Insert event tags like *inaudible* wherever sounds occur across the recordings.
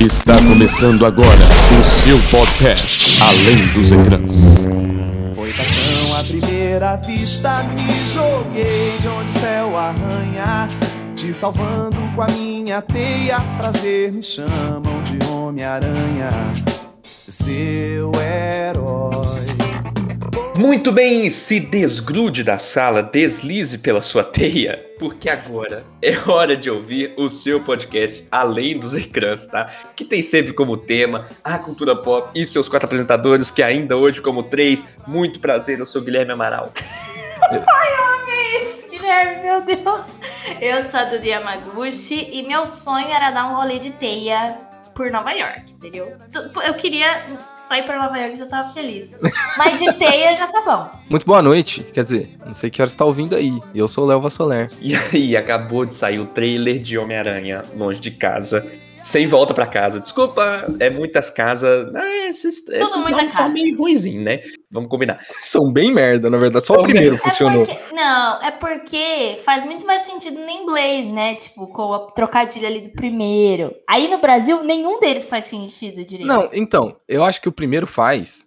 Está começando agora o seu podcast Além dos Ecrãs. Foi paixão à primeira vista, me joguei de onde o céu arranha. Te salvando com a minha teia, prazer me chamam de Homem-Aranha. Seu herói. Muito bem, se desgrude da sala, deslize pela sua teia, porque agora é hora de ouvir o seu podcast Além dos Ecrãs, tá? Que tem sempre como tema a cultura pop e seus quatro apresentadores, que ainda hoje como três. Muito prazer, eu sou Guilherme Amaral. *laughs* Isso, Guilherme, meu Deus. Eu sou a Dudu Yamaguchi e meu sonho era dar um rolê de teia por Nova York, entendeu? Eu queria só ir pra Nova York e já tava feliz. *laughs* Mas de teia já tá bom. Muito boa noite, quer dizer, não sei que hora você tá ouvindo aí. Eu sou o Léo Vassoler. E aí, acabou de sair o trailer de Homem-Aranha longe de casa. Sem volta pra casa. Desculpa, é muitas casas. Ah, esses esses muita nomes são casa. meio ruinzinhos, né? Vamos combinar. São bem merda, na verdade. Só o primeiro É funcionou. porque, não, é porque faz muito mais sentido no inglês, né? Tipo, com a trocadilha ali do primeiro. Aí no Brasil, nenhum deles faz sentido direito. Não, então, eu acho que o primeiro faz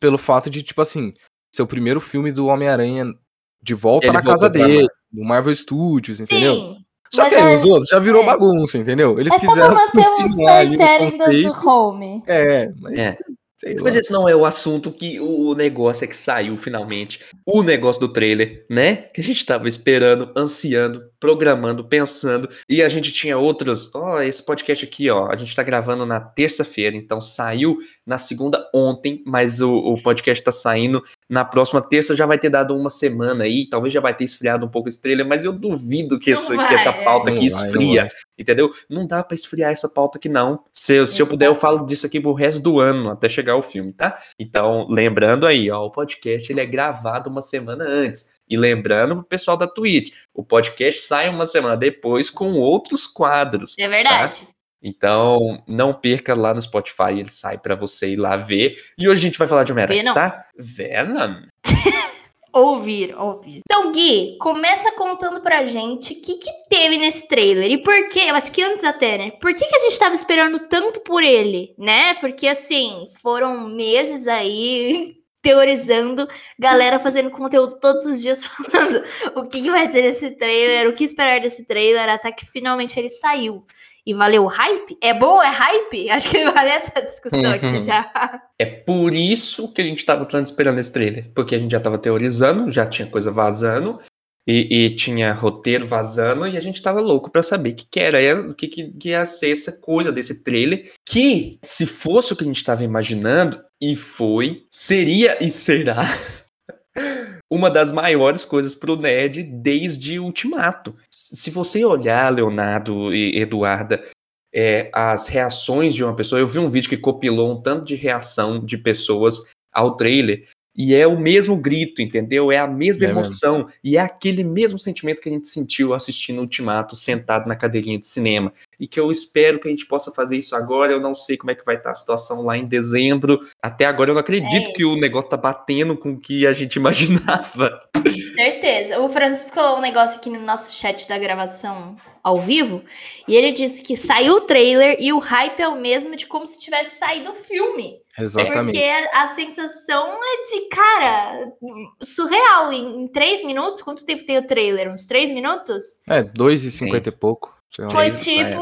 pelo fato de, tipo assim, ser o primeiro filme do Homem-Aranha de volta Ele na casa dele, do Marvel Studios, entendeu? Sim. Só mas que aí é- os outros já virou é. bagunça, entendeu? Eles É só pra quiseram manter um no storytelling do, do home. É, mas É. sei lá. Mas esse não é o assunto que o negócio é que saiu finalmente. O negócio do trailer, né? Que a gente tava esperando, ansiando, programando, pensando. E a gente tinha outros. Ó, esse podcast aqui, ó. A gente tá gravando na terça-feira, então saiu na segunda ontem, mas o, o podcast tá saindo na próxima terça. Já vai ter dado uma semana aí. Talvez já vai ter esfriado um pouco esse trailer, mas eu duvido que, Não essa, que essa é. pauta Não aqui vai, não esfria. vai. Entendeu? Não dá pra esfriar essa pauta aqui, não. Se, eu- se eu puder, eu falo disso aqui pro resto do ano, até chegar o filme, tá? Então, lembrando aí, ó, o podcast ele é gravado uma semana antes. E lembrando pro pessoal da Twitch, o podcast sai uma semana depois com outros quadros. É verdade. Então, não perca lá no Spotify, ele sai pra você ir lá ver. E hoje a gente vai falar de Homem-Aranha, Venom. tá? Venom. *laughs* Ouvir, ouvir. Então, Gui, começa contando pra gente o que, que teve nesse trailer. E por quê? Eu acho que antes até, né? Por que, que a gente tava esperando tanto por ele, né? Porque, assim, foram meses aí *laughs* teorizando, galera fazendo conteúdo todos os dias *laughs* falando o que, que vai ter nesse trailer, o que esperar desse trailer, até que finalmente ele saiu. E valeu o hype? É bom? É hype? *laughs* Acho que vale essa discussão aqui já. É por isso que a gente tava tanto esperando esse trailer. Porque a gente já tava teorizando, já tinha coisa vazando. E, e tinha roteiro vazando. E a gente tava louco pra saber o que, que era. O que, que, que ia ser essa coisa desse trailer. Que, se fosse o que a gente tava imaginando, e foi, seria e será. *laughs* Uma das maiores coisas pro nerd desde Ultimato. Se você olhar, Leonardo e Eduarda, é, as reações de uma pessoa. Eu vi um vídeo que compilou um tanto de reação de pessoas ao trailer. E é o mesmo grito, entendeu? É a mesma É mesmo. emoção. E é aquele mesmo sentimento que a gente sentiu assistindo Ultimato, sentado na cadeirinha de cinema. E que eu espero que a gente possa fazer isso agora. Eu não sei como é que vai estar a situação lá em dezembro. Até agora eu não acredito É que o negócio tá batendo com o que a gente *laughs* imaginava. Certeza. O Francisco colocou um negócio aqui no nosso chat da gravação ao vivo. E ele disse que saiu o trailer e o hype é o mesmo de como se tivesse saído o filme. Exatamente. Porque a sensação é de, cara, surreal. Em, em três minutos, quanto tempo tem o trailer? Uns três minutos? É, 2,50 e pouco. sei lá. Foi isso, tipo é,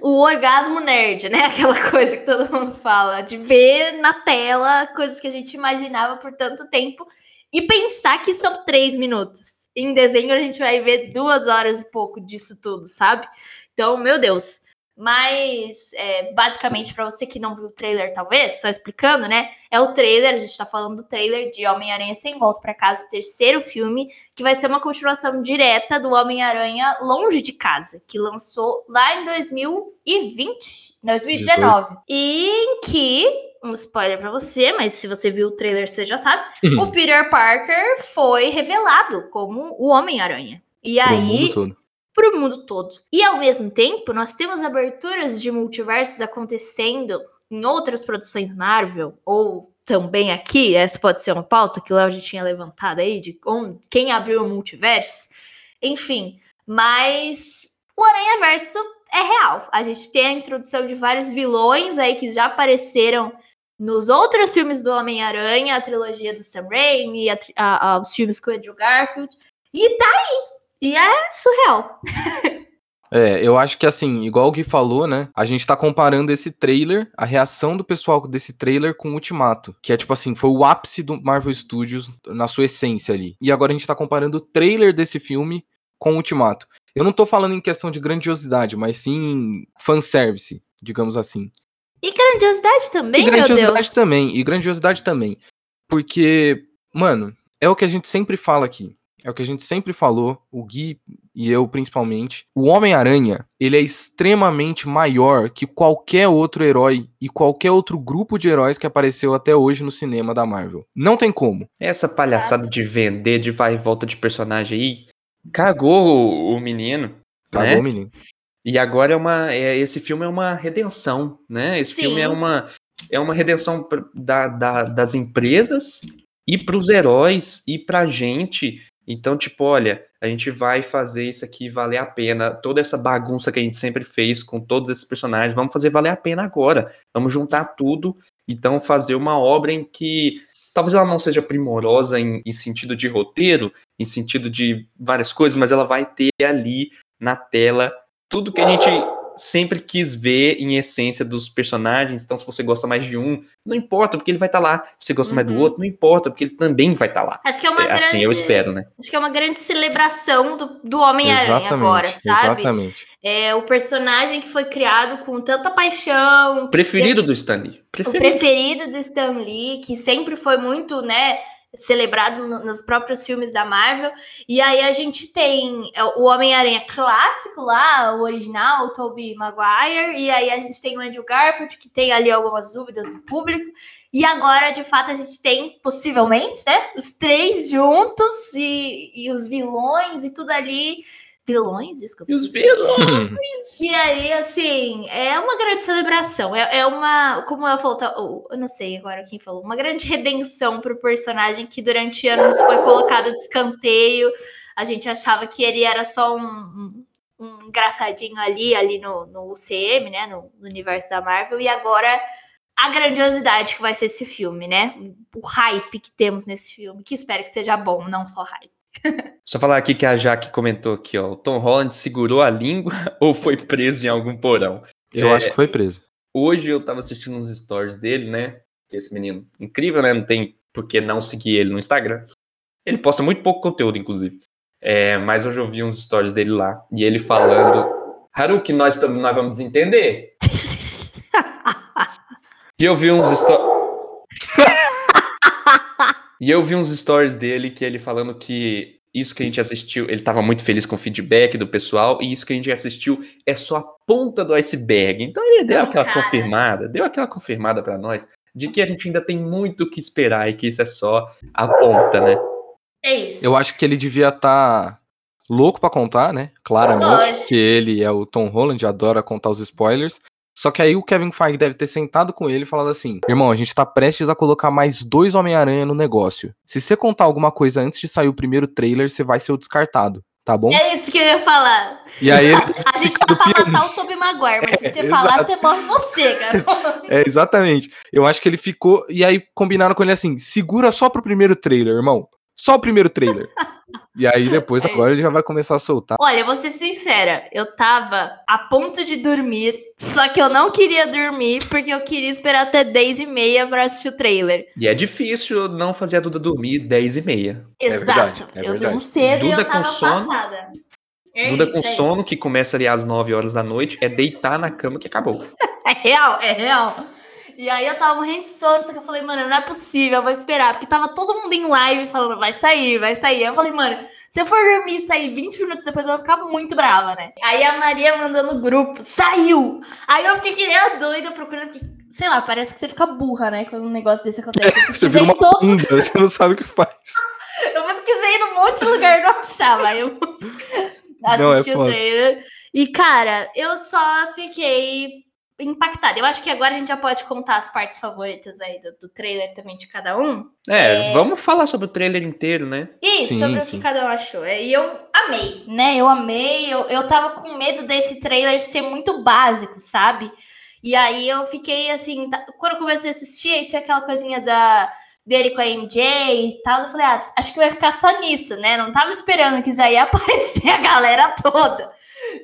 o orgasmo nerd, né? *laughs* Aquela coisa que todo mundo fala, de ver na tela coisas que a gente imaginava por tanto tempo e pensar que são três minutos. Em desenho a gente vai ver duas horas e pouco disso tudo, sabe? Então, meu Deus. Mas, é, basicamente, pra você que não viu o trailer, talvez, só explicando, né? É o trailer, a gente tá falando do trailer de Homem-Aranha Sem Volta pra Casa, o terceiro filme, que vai ser uma continuação direta do Homem-Aranha Longe de Casa, que lançou lá em 2020, 2019. E em que, um spoiler pra você, mas se você viu o trailer você já sabe, o Peter Parker foi revelado como o Homem-Aranha. E Pro aí, mundo todo. para o mundo todo. E ao mesmo tempo, nós temos aberturas de multiversos acontecendo em outras produções Marvel, ou também aqui, essa pode ser uma pauta que o Léo já tinha levantado aí, de onde, quem abriu o multiverso. Enfim, mas o Aranha Verso é real. A gente tem a introdução de vários vilões aí que já apareceram nos outros filmes do Homem-Aranha, a trilogia do Sam Raimi, a, a, a, os filmes com o Andrew Garfield. E tá aí. E é surreal. *laughs* É, eu acho que assim, igual o Gui falou, né? A gente tá comparando esse trailer, a reação do pessoal desse trailer com o Ultimato. Que é tipo assim, foi o ápice do Marvel Studios na sua essência ali. E agora a gente tá comparando o trailer desse filme com o Ultimato. Eu não tô falando em questão de grandiosidade, mas sim fanservice, digamos assim. E grandiosidade também, e grandiosidade meu Deus. também, e grandiosidade também. Porque, mano, é o que a gente sempre fala aqui. É o que a gente sempre falou, o Gui e eu principalmente. O Homem-Aranha, ele é extremamente maior que qualquer outro herói e qualquer outro grupo de heróis que apareceu até hoje no cinema da Marvel. Não tem como. Essa palhaçada de vender de vai e volta de personagem aí cagou o, o menino. Cagou né? o menino. E agora é uma. É, esse filme é uma redenção, né? Esse Sim. filme é uma, é uma redenção da, da- das empresas e pros heróis e pra gente. Então, tipo, olha, a gente vai fazer isso aqui valer a pena. Toda essa bagunça que a gente sempre fez com todos esses personagens, vamos fazer valer a pena agora. Vamos juntar tudo. Então, fazer uma obra em que talvez ela não seja primorosa em, em sentido de roteiro, em sentido de várias coisas, mas ela vai ter ali na tela tudo que a gente sempre quis ver em essência dos personagens. Então, se você gosta mais de um, não importa, porque ele vai estar lá. Se você gosta mais do Uhum. outro, não importa, porque ele também vai estar lá. Acho que é uma É, grande. assim eu espero, né? Acho que é uma grande celebração do, do Homem-Aranha agora, sabe? exatamente. É o personagem que foi criado com tanta paixão. que Preferido do Stanley. o Preferido. preferido do Stan Lee, que sempre foi muito, né, celebrado no- nos próprios filmes da Marvel. E aí a gente tem é, o Homem-Aranha clássico lá, o original, o Tobey Maguire, e aí a gente tem o Andrew Garfield, que tem ali algumas dúvidas do público. E agora, de fato, a gente tem, possivelmente, né, os três juntos e, e os vilões e tudo ali. Vilões? Desculpa. Os vilões. E aí, assim, é uma grande celebração. É, é uma. Como eu falou, tá- oh, eu não sei agora quem falou. Uma grande redenção pro personagem que durante anos foi colocado de escanteio. A gente achava que ele era só um, um, um engraçadinho ali, ali no, no UCM, né? No, no universo da Marvel. E agora a grandiosidade que vai ser esse filme, né? O hype que temos nesse filme, que espero que seja bom, não só hype. Só falar aqui que a Jaque comentou aqui, ó. O Tom Holland segurou a língua *laughs* ou foi preso em algum porão? Eu É, acho que foi preso. Hoje eu tava assistindo uns stories dele, né? Esse menino, incrível, né? Não tem por que não seguir ele no Instagram. Ele posta muito pouco conteúdo, inclusive. É, mas hoje eu vi uns stories dele lá. E ele falando. Haruki, nós, nós vamos desentender. *laughs* E eu vi uns stories. E eu vi uns stories dele que ele falando que isso que a gente assistiu, ele tava muito feliz com o feedback do pessoal, e isso que a gente assistiu é só a ponta do iceberg. Então ele deu Não, aquela cara. confirmada, deu aquela confirmada pra nós de que a gente ainda tem muito o que esperar e que isso é só a ponta, né? É isso. Eu acho que ele devia estar louco pra contar, né? Claramente, porque ele é o Tom Holland, adora contar os spoilers. Só que aí o Kevin Feige deve ter sentado com ele e falado assim: Irmão, a gente tá prestes a colocar mais dois Homem-Aranha no negócio. Se você contar alguma coisa antes de sair o primeiro trailer, você vai ser o descartado, tá bom? É isso que eu ia falar. E aí ele *laughs* A gente tá pra matar o Tobey Maguire, mas se você falar, exato. você morre você, cara. *laughs* É, exatamente. Eu acho que ele ficou. E aí combinaram com ele assim: segura só pro primeiro trailer, irmão. Só o primeiro trailer. *laughs* e aí depois, É agora ele já vai começar a soltar. Olha, eu vou ser sincera, eu tava a ponto de dormir, só que eu não queria dormir porque eu queria esperar até 10 e meia pra assistir o trailer. E é difícil não fazer a Duda dormir 10 e meia. Exato. verdade, é eu verdade. durmo cedo e Duda eu com tava sono. passada. É Duda isso, com é sono, isso. que começa ali às 9 horas da noite, é deitar na cama que acabou. *laughs* É real, é real. E aí eu tava morrendo de sono, só que eu falei, mano, não é possível, eu vou esperar. Porque tava todo mundo em live falando, vai sair, vai sair. Aí eu falei, mano, se eu for dormir e sair 20 minutos depois, eu vou ficar muito brava, né? Aí a Maria mandou no grupo, saiu! Aí eu fiquei que nem a doida procurando, porque, sei lá, parece que você fica burra, né? Quando um negócio desse acontece. Eu *laughs* Você vira uma todos, bunda, você não sabe o que faz. *laughs* eu pesquisei num monte de lugar e não achava. Aí eu Não, é assisti o foda. trailer. E, cara, eu só fiquei impactada. Eu acho que agora a gente já pode contar as partes favoritas aí do, do trailer também de cada um. É, vamos falar sobre o trailer inteiro, né? Isso, Sim, sobre o sim. que cada um achou. É, E eu amei, né? Eu amei. Eu, eu tava com medo desse trailer ser muito básico, sabe? E aí eu fiquei assim. tá- Quando eu comecei a assistir, aí tinha aquela coisinha da dele com a MJ e tal. Eu falei, ah, acho que vai ficar só nisso, né? Não tava esperando que já ia *laughs* aparecer a galera toda.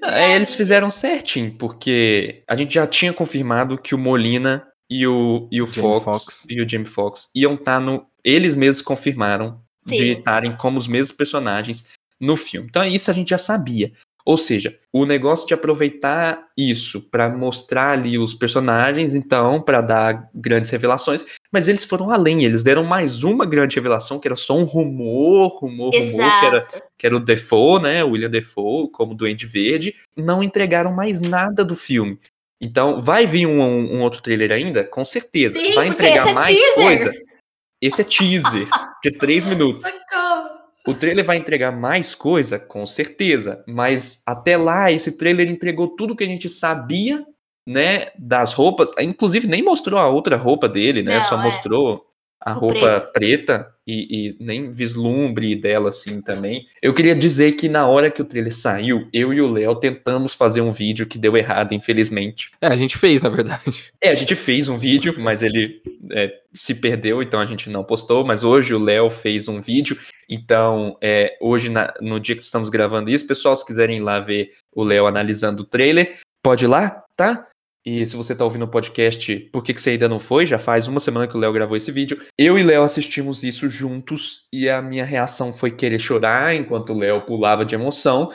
É, eles fizeram certinho, porque a gente já tinha confirmado que o Molina e o, e o Fox, Foxx. e o Jamie Foxx iam estar no. Eles mesmos confirmaram de Sim. estarem como os mesmos personagens no filme. Então isso a gente já sabia. Ou seja, o negócio de aproveitar isso pra mostrar ali os personagens, então, pra dar grandes revelações, mas eles foram além, eles deram mais uma grande revelação, que era só um rumor, rumor, rumor, que era Exato. que era o Defoe, né, o William Defoe, como Duende Verde, não entregaram mais nada do filme. Então, vai vir um, um outro trailer ainda? Com certeza. Sim, vai entregar é mais coisa. Esse é teaser, de três *laughs* minutos. Socorro. O trailer vai entregar mais coisa? Com certeza. Mas até lá, esse trailer entregou tudo que a gente sabia, né, das roupas. Inclusive, nem mostrou a outra roupa dele, né? Não, Só é. mostrou a O roupa preta e, e nem vislumbre dela assim também. Eu queria dizer que na hora que o trailer saiu, eu e o Léo tentamos fazer um vídeo que deu errado, infelizmente. É, a gente fez, na verdade. *laughs* É, a gente fez um vídeo, mas ele é, se perdeu, então a gente não postou. Mas hoje o Léo fez um vídeo. Então, é, hoje, na- no dia que estamos gravando isso, pessoal, se quiserem ir lá ver o Léo analisando o trailer, pode ir lá, tá? E se você tá ouvindo o podcast, por que, que você ainda não foi? Já faz uma semana que o Léo gravou esse vídeo. Eu e Léo assistimos isso juntos e a minha reação foi querer chorar enquanto o Léo pulava de emoção.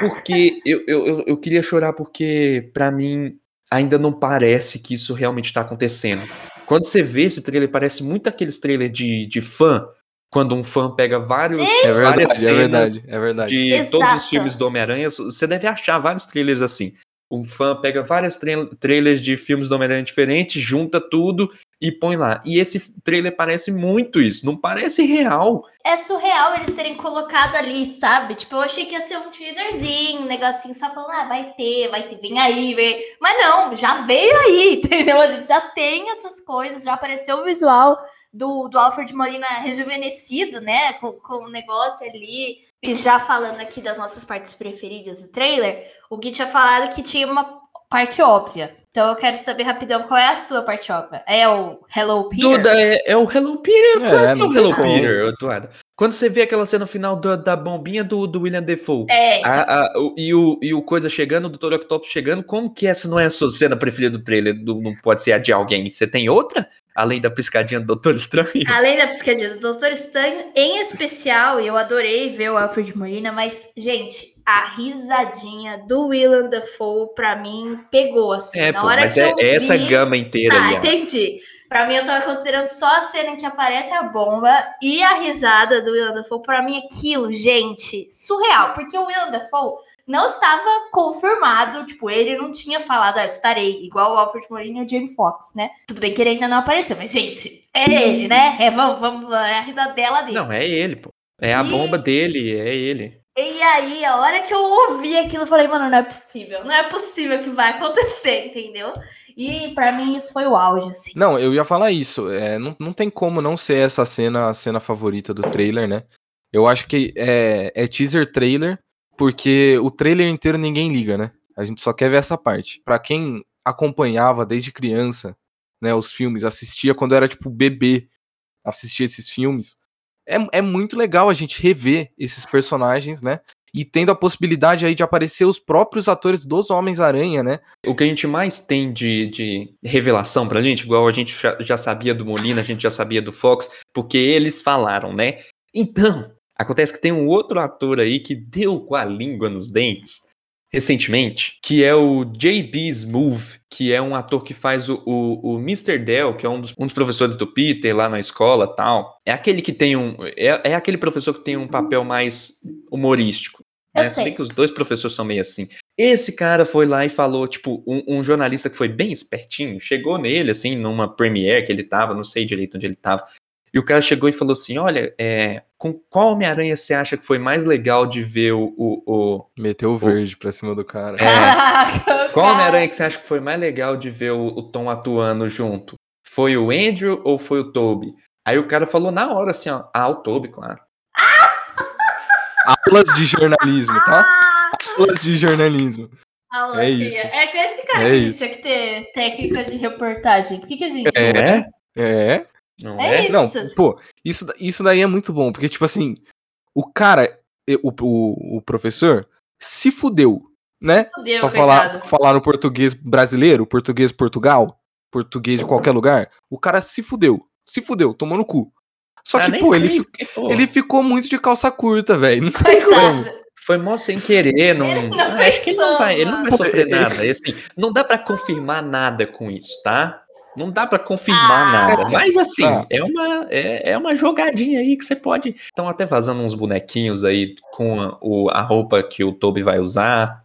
Porque *laughs* eu, eu, eu, queria chorar porque, pra mim, ainda não parece que isso realmente tá acontecendo. Quando você vê esse trailer, parece muito aqueles trailers de, de fã. Quando um fã pega vários, É várias verdade, é cenas verdade, é verdade. de todos Exato. os filmes do Homem-Aranha, você deve achar vários trailers assim. Um fã pega vários tra- trailers de filmes do Homem-Aranha diferentes, junta tudo e põe lá. E esse trailer parece muito isso, não parece real. É surreal eles terem colocado ali, sabe? Tipo, eu achei que ia ser um teaserzinho, um negocinho só falando, ah, vai ter, vai ter, vem aí, vem. Mas não, já veio aí, *laughs* entendeu? A gente já tem essas coisas, já apareceu o visual do, do Alfred Molina rejuvenescido, né? Com, com o negócio ali. E já falando aqui das nossas partes preferidas do trailer, o Gui tinha falado que tinha uma parte óbvia. Então eu quero saber rapidão qual é a sua parte óbvia. É o Hello Peter? Duda, é, é o Hello Peter. É, claro que é o Hello. Peter, Eduardo. Quando você vê aquela cena final da, da bombinha do, do William Defoe. É, a- a- o- e, o, e o coisa chegando, o Dr. Octopus chegando, como que essa não é a sua cena preferida do trailer? Do- não pode ser a de alguém. Você tem outra? Além da piscadinha do Doutor Estranho? Além da piscadinha do Doutor Estranho, em especial, e eu adorei ver o Alfred Molina, mas, gente, a risadinha do Willem Dafoe, pra mim, pegou, assim. É, na pô, hora mas que é, eu é essa vi... gama inteira Tá, ali, entendi. Pra mim, eu tava considerando só a cena em que aparece a bomba e a risada do Willem Dafoe. Pra mim, aquilo, gente, surreal. Porque o Willem Dafoe não estava confirmado, tipo, ele não tinha falado, ah, estarei, igual o Alfred Molina e o Jamie Foxx, né? Tudo bem que ele ainda não apareceu, mas, gente, é ele, né? É, vamos, vamos, é a risadela dele. Não, é ele, pô. É a E- bomba dele, é ele. E aí, a hora que eu ouvi aquilo, eu falei, mano, não é possível. Não é possível que vai acontecer, *laughs* entendeu? E pra mim, isso foi o auge, assim. Não, eu ia falar isso. É, não, não tem como não ser essa cena a cena favorita do trailer, né? Eu acho que é, é teaser trailer, porque o trailer inteiro ninguém liga, né? A gente só quer ver essa parte. Pra quem acompanhava desde criança, né, os filmes, assistia quando era tipo bebê, assistia esses filmes, é, é muito legal a gente rever esses personagens, né? E tendo a possibilidade aí de aparecer os próprios atores dos Homens-Aranha, né? O que a gente mais tem de, de revelação pra gente, igual a gente já, já sabia do Molina, a gente já sabia do Fox, porque eles falaram, né? Então, acontece que tem um outro ator aí que deu com a língua nos dentes recentemente, que é o J.B. Smoove, que é um ator que faz o, o, o Mr. Dell, que é um dos, um dos professores do Peter lá na escola tal. É aquele que tem um. É, é aquele professor que tem um papel mais humorístico. Eu né? Se sei. bem que os dois professores são meio assim. Esse cara foi lá e falou, tipo, um, um jornalista que foi bem espertinho, chegou nele, assim, numa premiere que ele tava, não sei direito onde ele tava, E o cara chegou e falou assim: Olha, é, com qual Homem-Aranha você acha que foi mais legal de ver o. o, o- Meteu o verde pra cima do cara. É. Caraca, qual. Homem-Aranha que você acha que foi mais legal de ver o, o Tom atuando junto? Foi o Andrew ou foi o Toby? Aí o cara falou na hora assim: ó, Ah, o Toby, claro. *laughs* Aulas de jornalismo, tá? Ah, Aulas de jornalismo. aula É isso. É com esse cara É que a gente isso. tinha que ter técnica de reportagem. Por que, que a gente. É. É? É. Não É é? isso. Não, pô, isso, isso daí é muito bom, porque, tipo assim, o cara, e- o, o, o professor, se fudeu, né? Fudeu, Pra falar, falar no português brasileiro, português Portugal, português de qualquer lugar, o cara se fudeu. Se fudeu, tomou no cu. Só Ah, que, pô, sei, ele, porque, pô, ele ficou muito de calça curta, velho. Não tem como. Foi mó sem querer, não. *laughs* Ele não Ah, acho que ele não pensou, vai, ele não vai sofrer Ele- nada. E, assim, não dá pra confirmar nada com isso, tá? Não dá pra confirmar Ah. nada. Mas assim, Tá. é uma é, é uma jogadinha aí que você pode. Estão até vazando uns bonequinhos aí com a, o, a roupa que o Toby vai usar,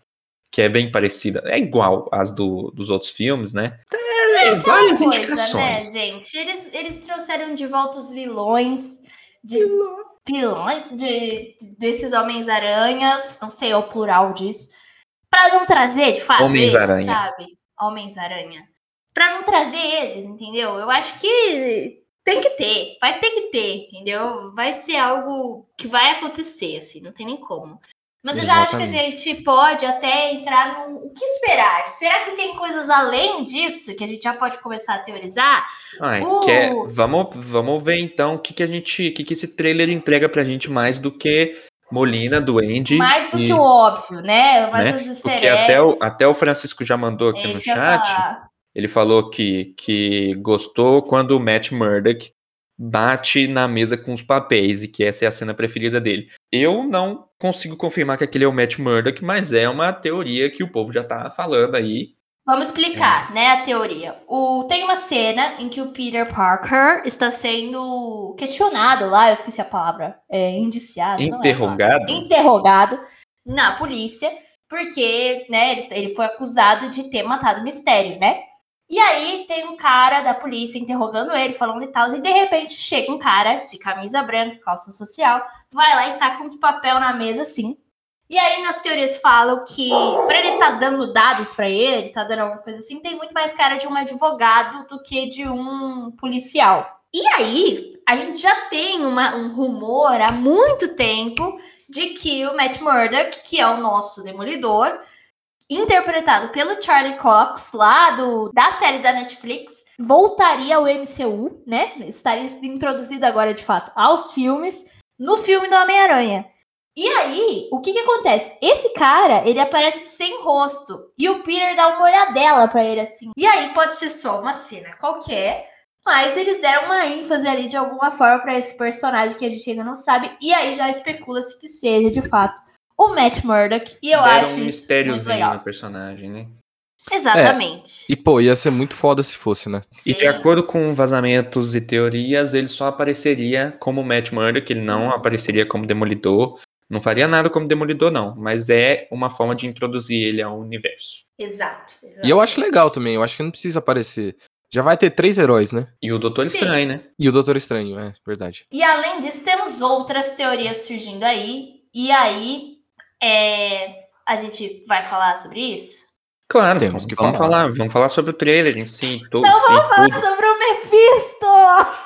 que é bem parecida. É igual às do, dos outros filmes, né? É, Aquela várias coisa, né, indicações. gente? Eles, eles trouxeram de volta os vilões, de vilões de, desses Homens-Aranhas, não sei é o plural disso, pra não trazer, de fato, eles, Homens-Aranha. sabe? Homens-Aranha. Pra não trazer eles, entendeu? Eu acho que tem que ter, vai ter que ter, entendeu? Vai ser algo que vai acontecer, assim, não tem nem como. Mas eu já acho que a gente pode até entrar no o que esperar. Será que tem coisas além disso que a gente já pode começar a teorizar? Ai, Uh. quer- vamos, vamos ver então o que, que a gente. O que, que esse trailer entrega pra gente mais do que Molina, Duende. Mais do e- que o óbvio, né? Mais né? Porque até o, até o Francisco já mandou aqui É no chat. Ele falou que, que gostou quando o Matt Murdock bate na mesa com os papéis e que essa é a cena preferida dele. Eu não consigo confirmar que aquele é o Matt Murdock, mas é uma teoria que o povo já tá falando aí. Vamos explicar, né, a teoria. O, tem uma cena em que o Peter Parker está sendo questionado lá, eu esqueci a palavra, é, indiciado. não é. Interrogado. interrogado na polícia, porque, né, ele, ele foi acusado de ter matado o mistério, né? E aí tem um cara da polícia interrogando ele, falando e tal, e de repente chega um cara de camisa branca, calça social, vai lá e tá com um papel na mesa assim. E aí nas teorias falam que pra ele tá dando dados pra ele, tá dando alguma coisa assim, tem muito mais cara de um advogado do que de um policial. E aí, a gente já tem uma- um rumor há muito tempo de que o Matt Murdock, que é o nosso demolidor, interpretado pelo Charlie Cox, lá do, da série da Netflix, voltaria ao MCU, né? Estaria introduzido agora, de fato, aos filmes, no filme do Homem-Aranha. E aí, o que que acontece? Esse cara, ele aparece sem rosto, e o Peter dá uma olhadela pra ele, assim. E aí, pode ser só uma cena qualquer, mas eles deram uma ênfase ali de alguma forma pra esse personagem que a gente ainda não sabe. E aí já especula-se que seja, de fato, o Matt Murdock. E eu Deram acho um isso muito mistériozinho legal. no personagem, né? Exatamente. E, pô, ia ser muito foda se fosse, né? E de Sim. acordo com vazamentos e teorias, ele só apareceria como Matt Murdock, ele não apareceria como Demolidor. Não faria nada como Demolidor, não. Mas é uma forma de introduzir ele ao universo. Exato, E eu acho legal também, eu acho que não precisa aparecer. Já vai ter três heróis, né? E o Doutor Sim. Estranho, né? E o Doutor Estranho, é verdade. E além disso, temos outras teorias surgindo aí. E aí, é, a gente vai falar sobre isso? Claro, Temos vamos, que vamos falar. falar. Vamos falar sobre o trailer em si. Então vamos falar tudo. sobre o Mephisto!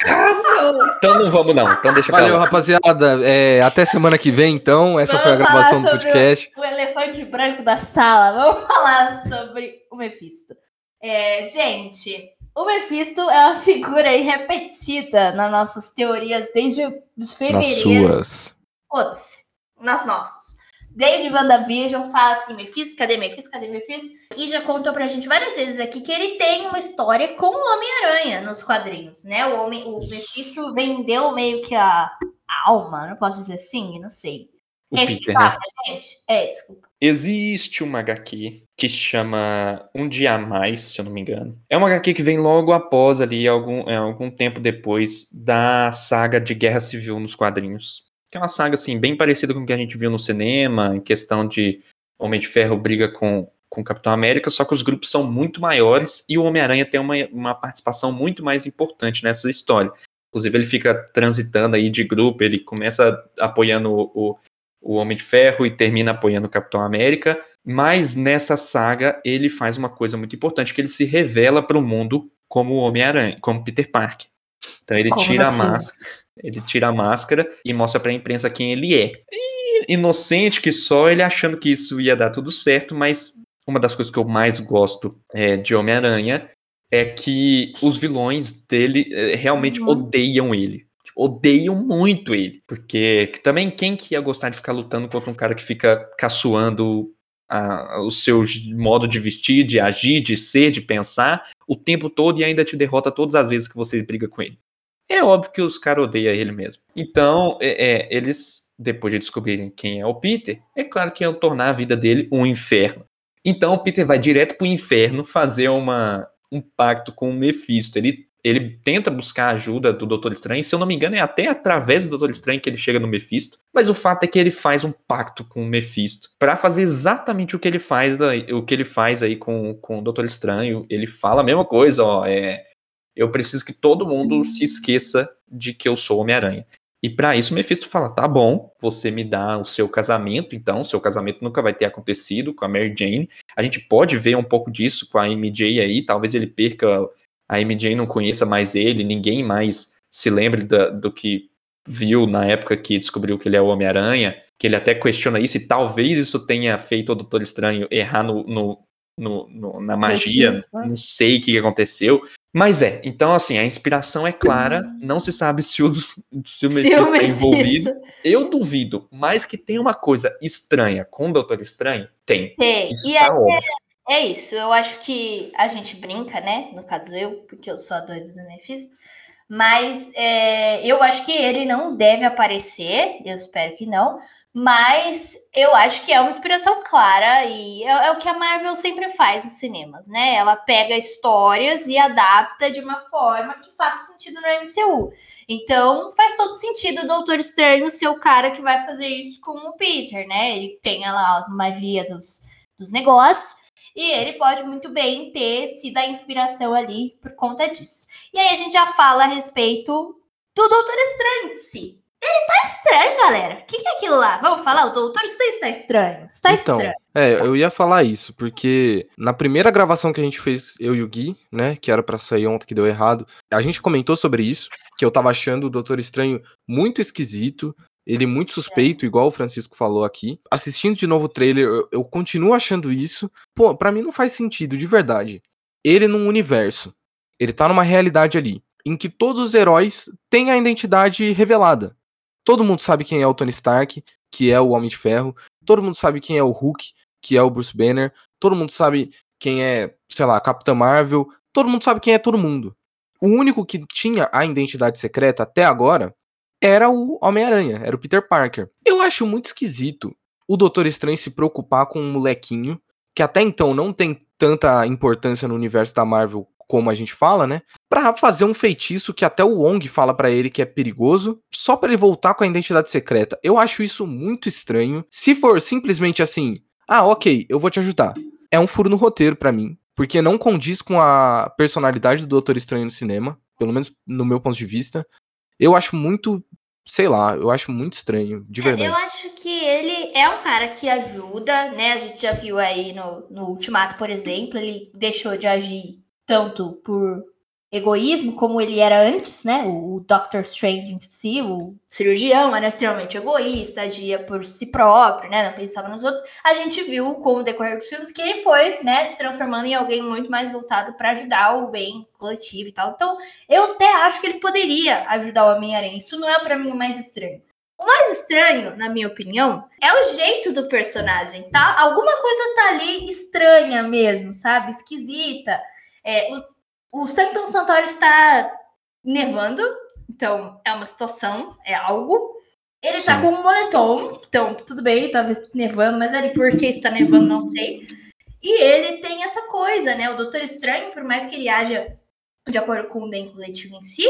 *laughs* Então não vamos, não. Então deixa Valeu, rapaziada. É, até semana que vem, então. Essa foi a Vamos gravação do falar sobre podcast. O elefante branco da sala. Vamos *laughs* falar sobre o Mephisto. É, gente, o Mephisto é uma figura aí repetida nas nossas teorias desde de Nas fevereiro. suas. Foda-se. Nas nossas. Desde WandaVision, fala assim, Mephisto, cadê Mephisto, cadê Mephisto? E já contou pra gente várias vezes aqui que ele tem uma história com o Homem-Aranha nos quadrinhos, né? O, homem, o Mephisto vendeu meio que a, a alma, não posso dizer assim? Não sei. O Quer Peter, explicar né? pra gente? É, desculpa. Existe uma HQ que chama Um Dia a Mais, se eu não me engano. É uma HQ que vem logo após ali, algum, é, algum tempo depois da saga de Guerra Civil nos quadrinhos. Que é uma saga, assim, bem parecida com o que a gente viu no cinema, em questão de Homem de Ferro briga com, com o Capitão América, só que os grupos são muito maiores e o Homem-Aranha tem uma, uma participação muito mais importante nessa história. Inclusive, ele fica transitando aí de grupo, ele começa apoiando o, o, o Homem de Ferro e termina apoiando o Capitão América. Mas nessa saga, ele faz uma coisa muito importante, que ele se revela para o mundo como Homem-Aranha, como Peter Parker. Então ele Como tira assim? a máscara, ele tira a máscara e mostra para a imprensa quem ele é. E inocente que só ele achando que isso ia dar tudo certo, mas uma das coisas que eu mais gosto é, de Homem-Aranha é que os vilões dele é, realmente Uhum. odeiam ele. Tipo, Odeiam muito ele. Porque que também quem que ia gostar de ficar lutando contra um cara que fica caçoando a- o seu modo de vestir, de agir, de ser, de pensar o tempo todo e ainda te derrota todas as vezes que você briga com ele. É óbvio que os caras odeiam ele mesmo. Então, é, é, eles, depois de descobrirem quem é o Peter, é claro que iam tornar a vida dele um inferno. Então o Peter vai direto pro inferno fazer uma, um pacto com o Mephisto. Ele, ele tenta buscar a ajuda do Doutor Estranho. Se eu não me engano, é até através do Doutor Estranho que ele chega no Mephisto. Mas o fato é que ele faz um pacto com o Mephisto para fazer exatamente o que ele faz o que ele faz aí com, com o Doutor Estranho. Ele fala a mesma coisa, ó. É, eu preciso que todo mundo se esqueça de que eu sou Homem-Aranha. E pra isso o Mephisto fala: tá bom, você me dá o seu casamento, então, seu casamento nunca vai ter acontecido com a Mary Jane. A gente pode ver um pouco disso com a MJ aí, talvez ele perca, a MJ não conheça mais ele, ninguém mais se lembre da- do que viu na época que descobriu que ele é o Homem-Aranha, que ele até questiona isso, e talvez isso tenha feito o Doutor Estranho errar no, no- no- no- na magia, né? não sei o que aconteceu. Mas é, então assim, a inspiração é clara, não se sabe se o, se o Mephisto está envolvido. Eu duvido, mas que tem uma coisa estranha com o Doutor Estranho, tem. Tem. Isso E tá óbvio. é isso. Eu acho que a gente brinca, né? No caso eu, porque eu sou a doida do Mephisto. Mas é, eu acho que ele não deve aparecer. Eu espero que não. Mas eu acho que é uma inspiração clara e é, é o que a Marvel sempre faz nos cinemas, né? Ela pega histórias e adapta de uma forma que faça sentido no MCU. Então faz todo sentido o Doutor Estranho ser o cara que vai fazer isso com o Peter, né? Ele tem lá as magia dos, dos negócios. E ele pode muito bem ter sido a inspiração ali por conta disso. E aí a gente já fala a respeito do Doutor Estranho em si. Ele tá estranho, galera. O que, que é aquilo lá? Vamos falar? O Doutor Estranho está estranho. Está Então, estranho. é, eu ia falar isso, porque na primeira gravação que a gente fez, eu e o Gui, né, que era pra sair ontem que deu errado, a gente comentou sobre isso, que eu tava achando o Doutor Estranho muito esquisito, ele muito suspeito, igual o Francisco falou aqui. Assistindo de novo o trailer, eu, eu continuo achando isso. Pô, pra mim não faz sentido, de verdade. Ele num universo, ele tá numa realidade ali, em que todos os heróis têm a identidade revelada. Todo mundo sabe quem é o Tony Stark, que é o Homem de Ferro. Todo mundo sabe quem é o Hulk, que é o Bruce Banner. Todo mundo sabe quem é, sei lá, Capitã Marvel. Todo mundo sabe quem é todo mundo. O único que tinha a identidade secreta até agora era o Homem-Aranha, era o Peter Parker. Eu acho muito esquisito o Doutor Estranho se preocupar com um molequinho que até então não tem tanta importância no universo da Marvel como a gente fala, né? Pra fazer um feitiço que até o Wong fala pra ele que é perigoso, só pra ele voltar com a identidade secreta. Eu acho isso muito estranho. Se for simplesmente assim, ah, ok, eu vou te ajudar. É um furo no roteiro pra mim, porque não condiz com a personalidade do Doutor Estranho no cinema, pelo menos no meu ponto de vista. Eu acho muito, sei lá, eu acho muito estranho, de verdade. Eu acho que ele é um cara que ajuda, né? A gente já viu aí no, no Ultimato, por exemplo, ele deixou de agir tanto por egoísmo como ele era antes, né? O, o Doctor Strange em si, o cirurgião, era extremamente egoísta, agia por si próprio, né? Não pensava nos outros. A gente viu com o decorrer dos filmes que ele foi, né, se transformando em alguém muito mais voltado para ajudar o bem coletivo e tal. Então, eu até acho que ele poderia ajudar o Homem-Aranha. Isso não é para mim o mais estranho. O mais estranho, na minha opinião, é o jeito do personagem, tá? Alguma coisa tá ali estranha mesmo, sabe? Esquisita. É, o, o Sanctum Santorum está nevando, então é uma situação, é algo. Ele tá Sim. com um moletom, então tudo bem, tá nevando, mas ali por que está nevando, não sei. E ele tem essa coisa, né? O Doutor Estranho, por mais que ele haja de acordo com o bem coletivo em si,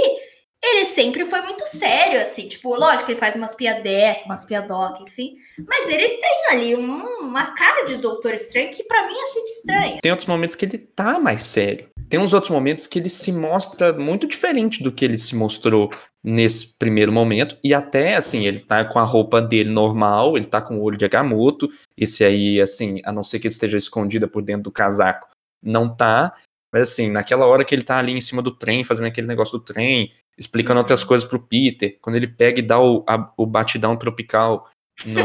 ele sempre foi muito sério, assim. Tipo, lógico que ele faz umas piadecas, umas piadocas, enfim. Mas ele tem ali um- uma cara de Doutor Estranho que pra mim gente estranha. Tem outros momentos que ele tá mais sério. tem uns outros momentos que ele se mostra muito diferente do que ele se mostrou nesse primeiro momento. E até, assim, ele tá com a roupa dele normal, ele tá com o olho de Agamotto. Esse aí, assim, a não ser que ele esteja escondida por dentro do casaco, não tá. Mas, assim, naquela hora que ele tá ali em cima do trem, fazendo aquele negócio do trem, explicando outras coisas pro Peter, quando ele pega e dá o, a- o batidão tropical no,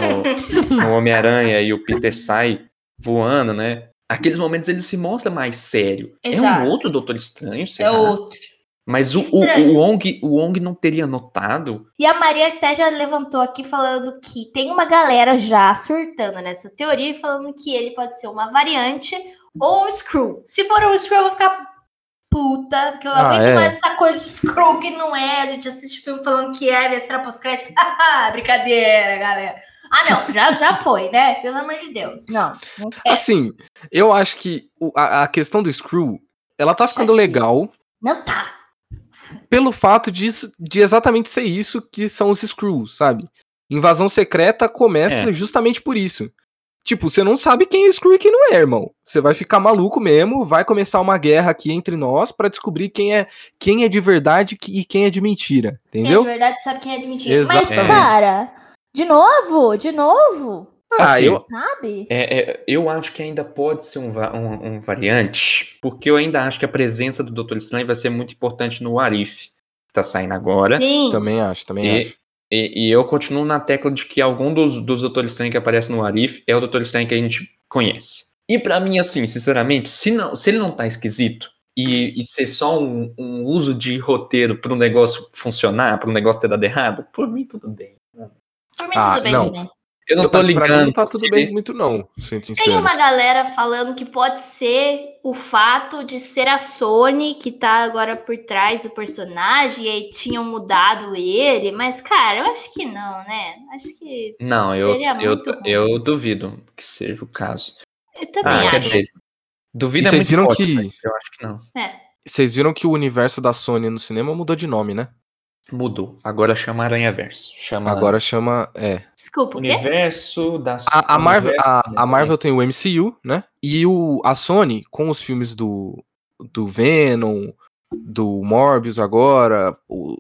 *laughs* no Homem-Aranha e o Peter sai voando, né? Aqueles momentos ele se mostra mais sério. É Exato. um outro Doutor Estranho, É será? outro. Mas o, o, o, Wong, o Wong não teria notado? E a Maria até já levantou aqui falando que tem uma galera já surtando nessa teoria e falando que ele pode ser uma variante ou um Screw. Se for um Screw, eu vou ficar puta, que eu Ah, aguento é. mais essa coisa de Screw que não é. A gente assiste filme falando que é, vai ser a pós-crédito. Haha, *laughs* Brincadeira, galera. Ah, não, já, já foi, né? Pelo amor de Deus. Não, não quero. Assim, eu acho que a, a questão do Screw, ela tá ficando legal Não tá. pelo fato disso, de exatamente ser isso que são os Screws, sabe? Invasão secreta começa É. justamente por isso. Tipo, você não sabe quem é Screw e quem não é, irmão. Você vai ficar maluco mesmo, vai começar uma guerra aqui entre nós pra descobrir quem é quem é de verdade e quem é de mentira, Quem é entendeu? de verdade sabe quem é de mentira. Mas, Exatamente. cara, de novo, de novo, Ah, Assim, eu, sabe? É, é, eu acho que ainda pode ser um, um- um variante, porque eu ainda acho que a presença do Doutor Estranho vai ser muito importante no Arif, que tá saindo agora. Sim. também acho, também E, acho. E, e eu continuo na tecla de que algum dos, dos Doutor Estranho que aparece no Arif é o Doutor Estranho que a gente conhece. E pra mim, assim, sinceramente, se, não, se ele não tá esquisito e, e ser só um, um uso de roteiro para um negócio funcionar, para um negócio ter dado errado, por mim tudo bem. Por mim, Ah, tudo bem não. também. Eu não Eu- tô pra mim ligando. não tá tudo bem muito não, sendo Tem uma galera falando que pode ser o fato de ser a Sony que tá agora por trás do personagem e aí tinham mudado ele, mas cara, eu acho que não, né? Acho que Não, eu, Seria eu, muito ruim. eu duvido que seja o caso. eu também Ah, quer acho. dizer, duvido E é vocês muito viram forte, que- eu acho que não. Vocês viram que o universo da Sony no cinema mudou de nome, né? Mudou. Agora chama Aranha Verso. Chama Agora chama. É. Desculpa, o quê? Universo da A, a Marvel, a, a Marvel tem o MCU, né? E o, a Sony, com os filmes do, do Venom, do Morbius agora, o-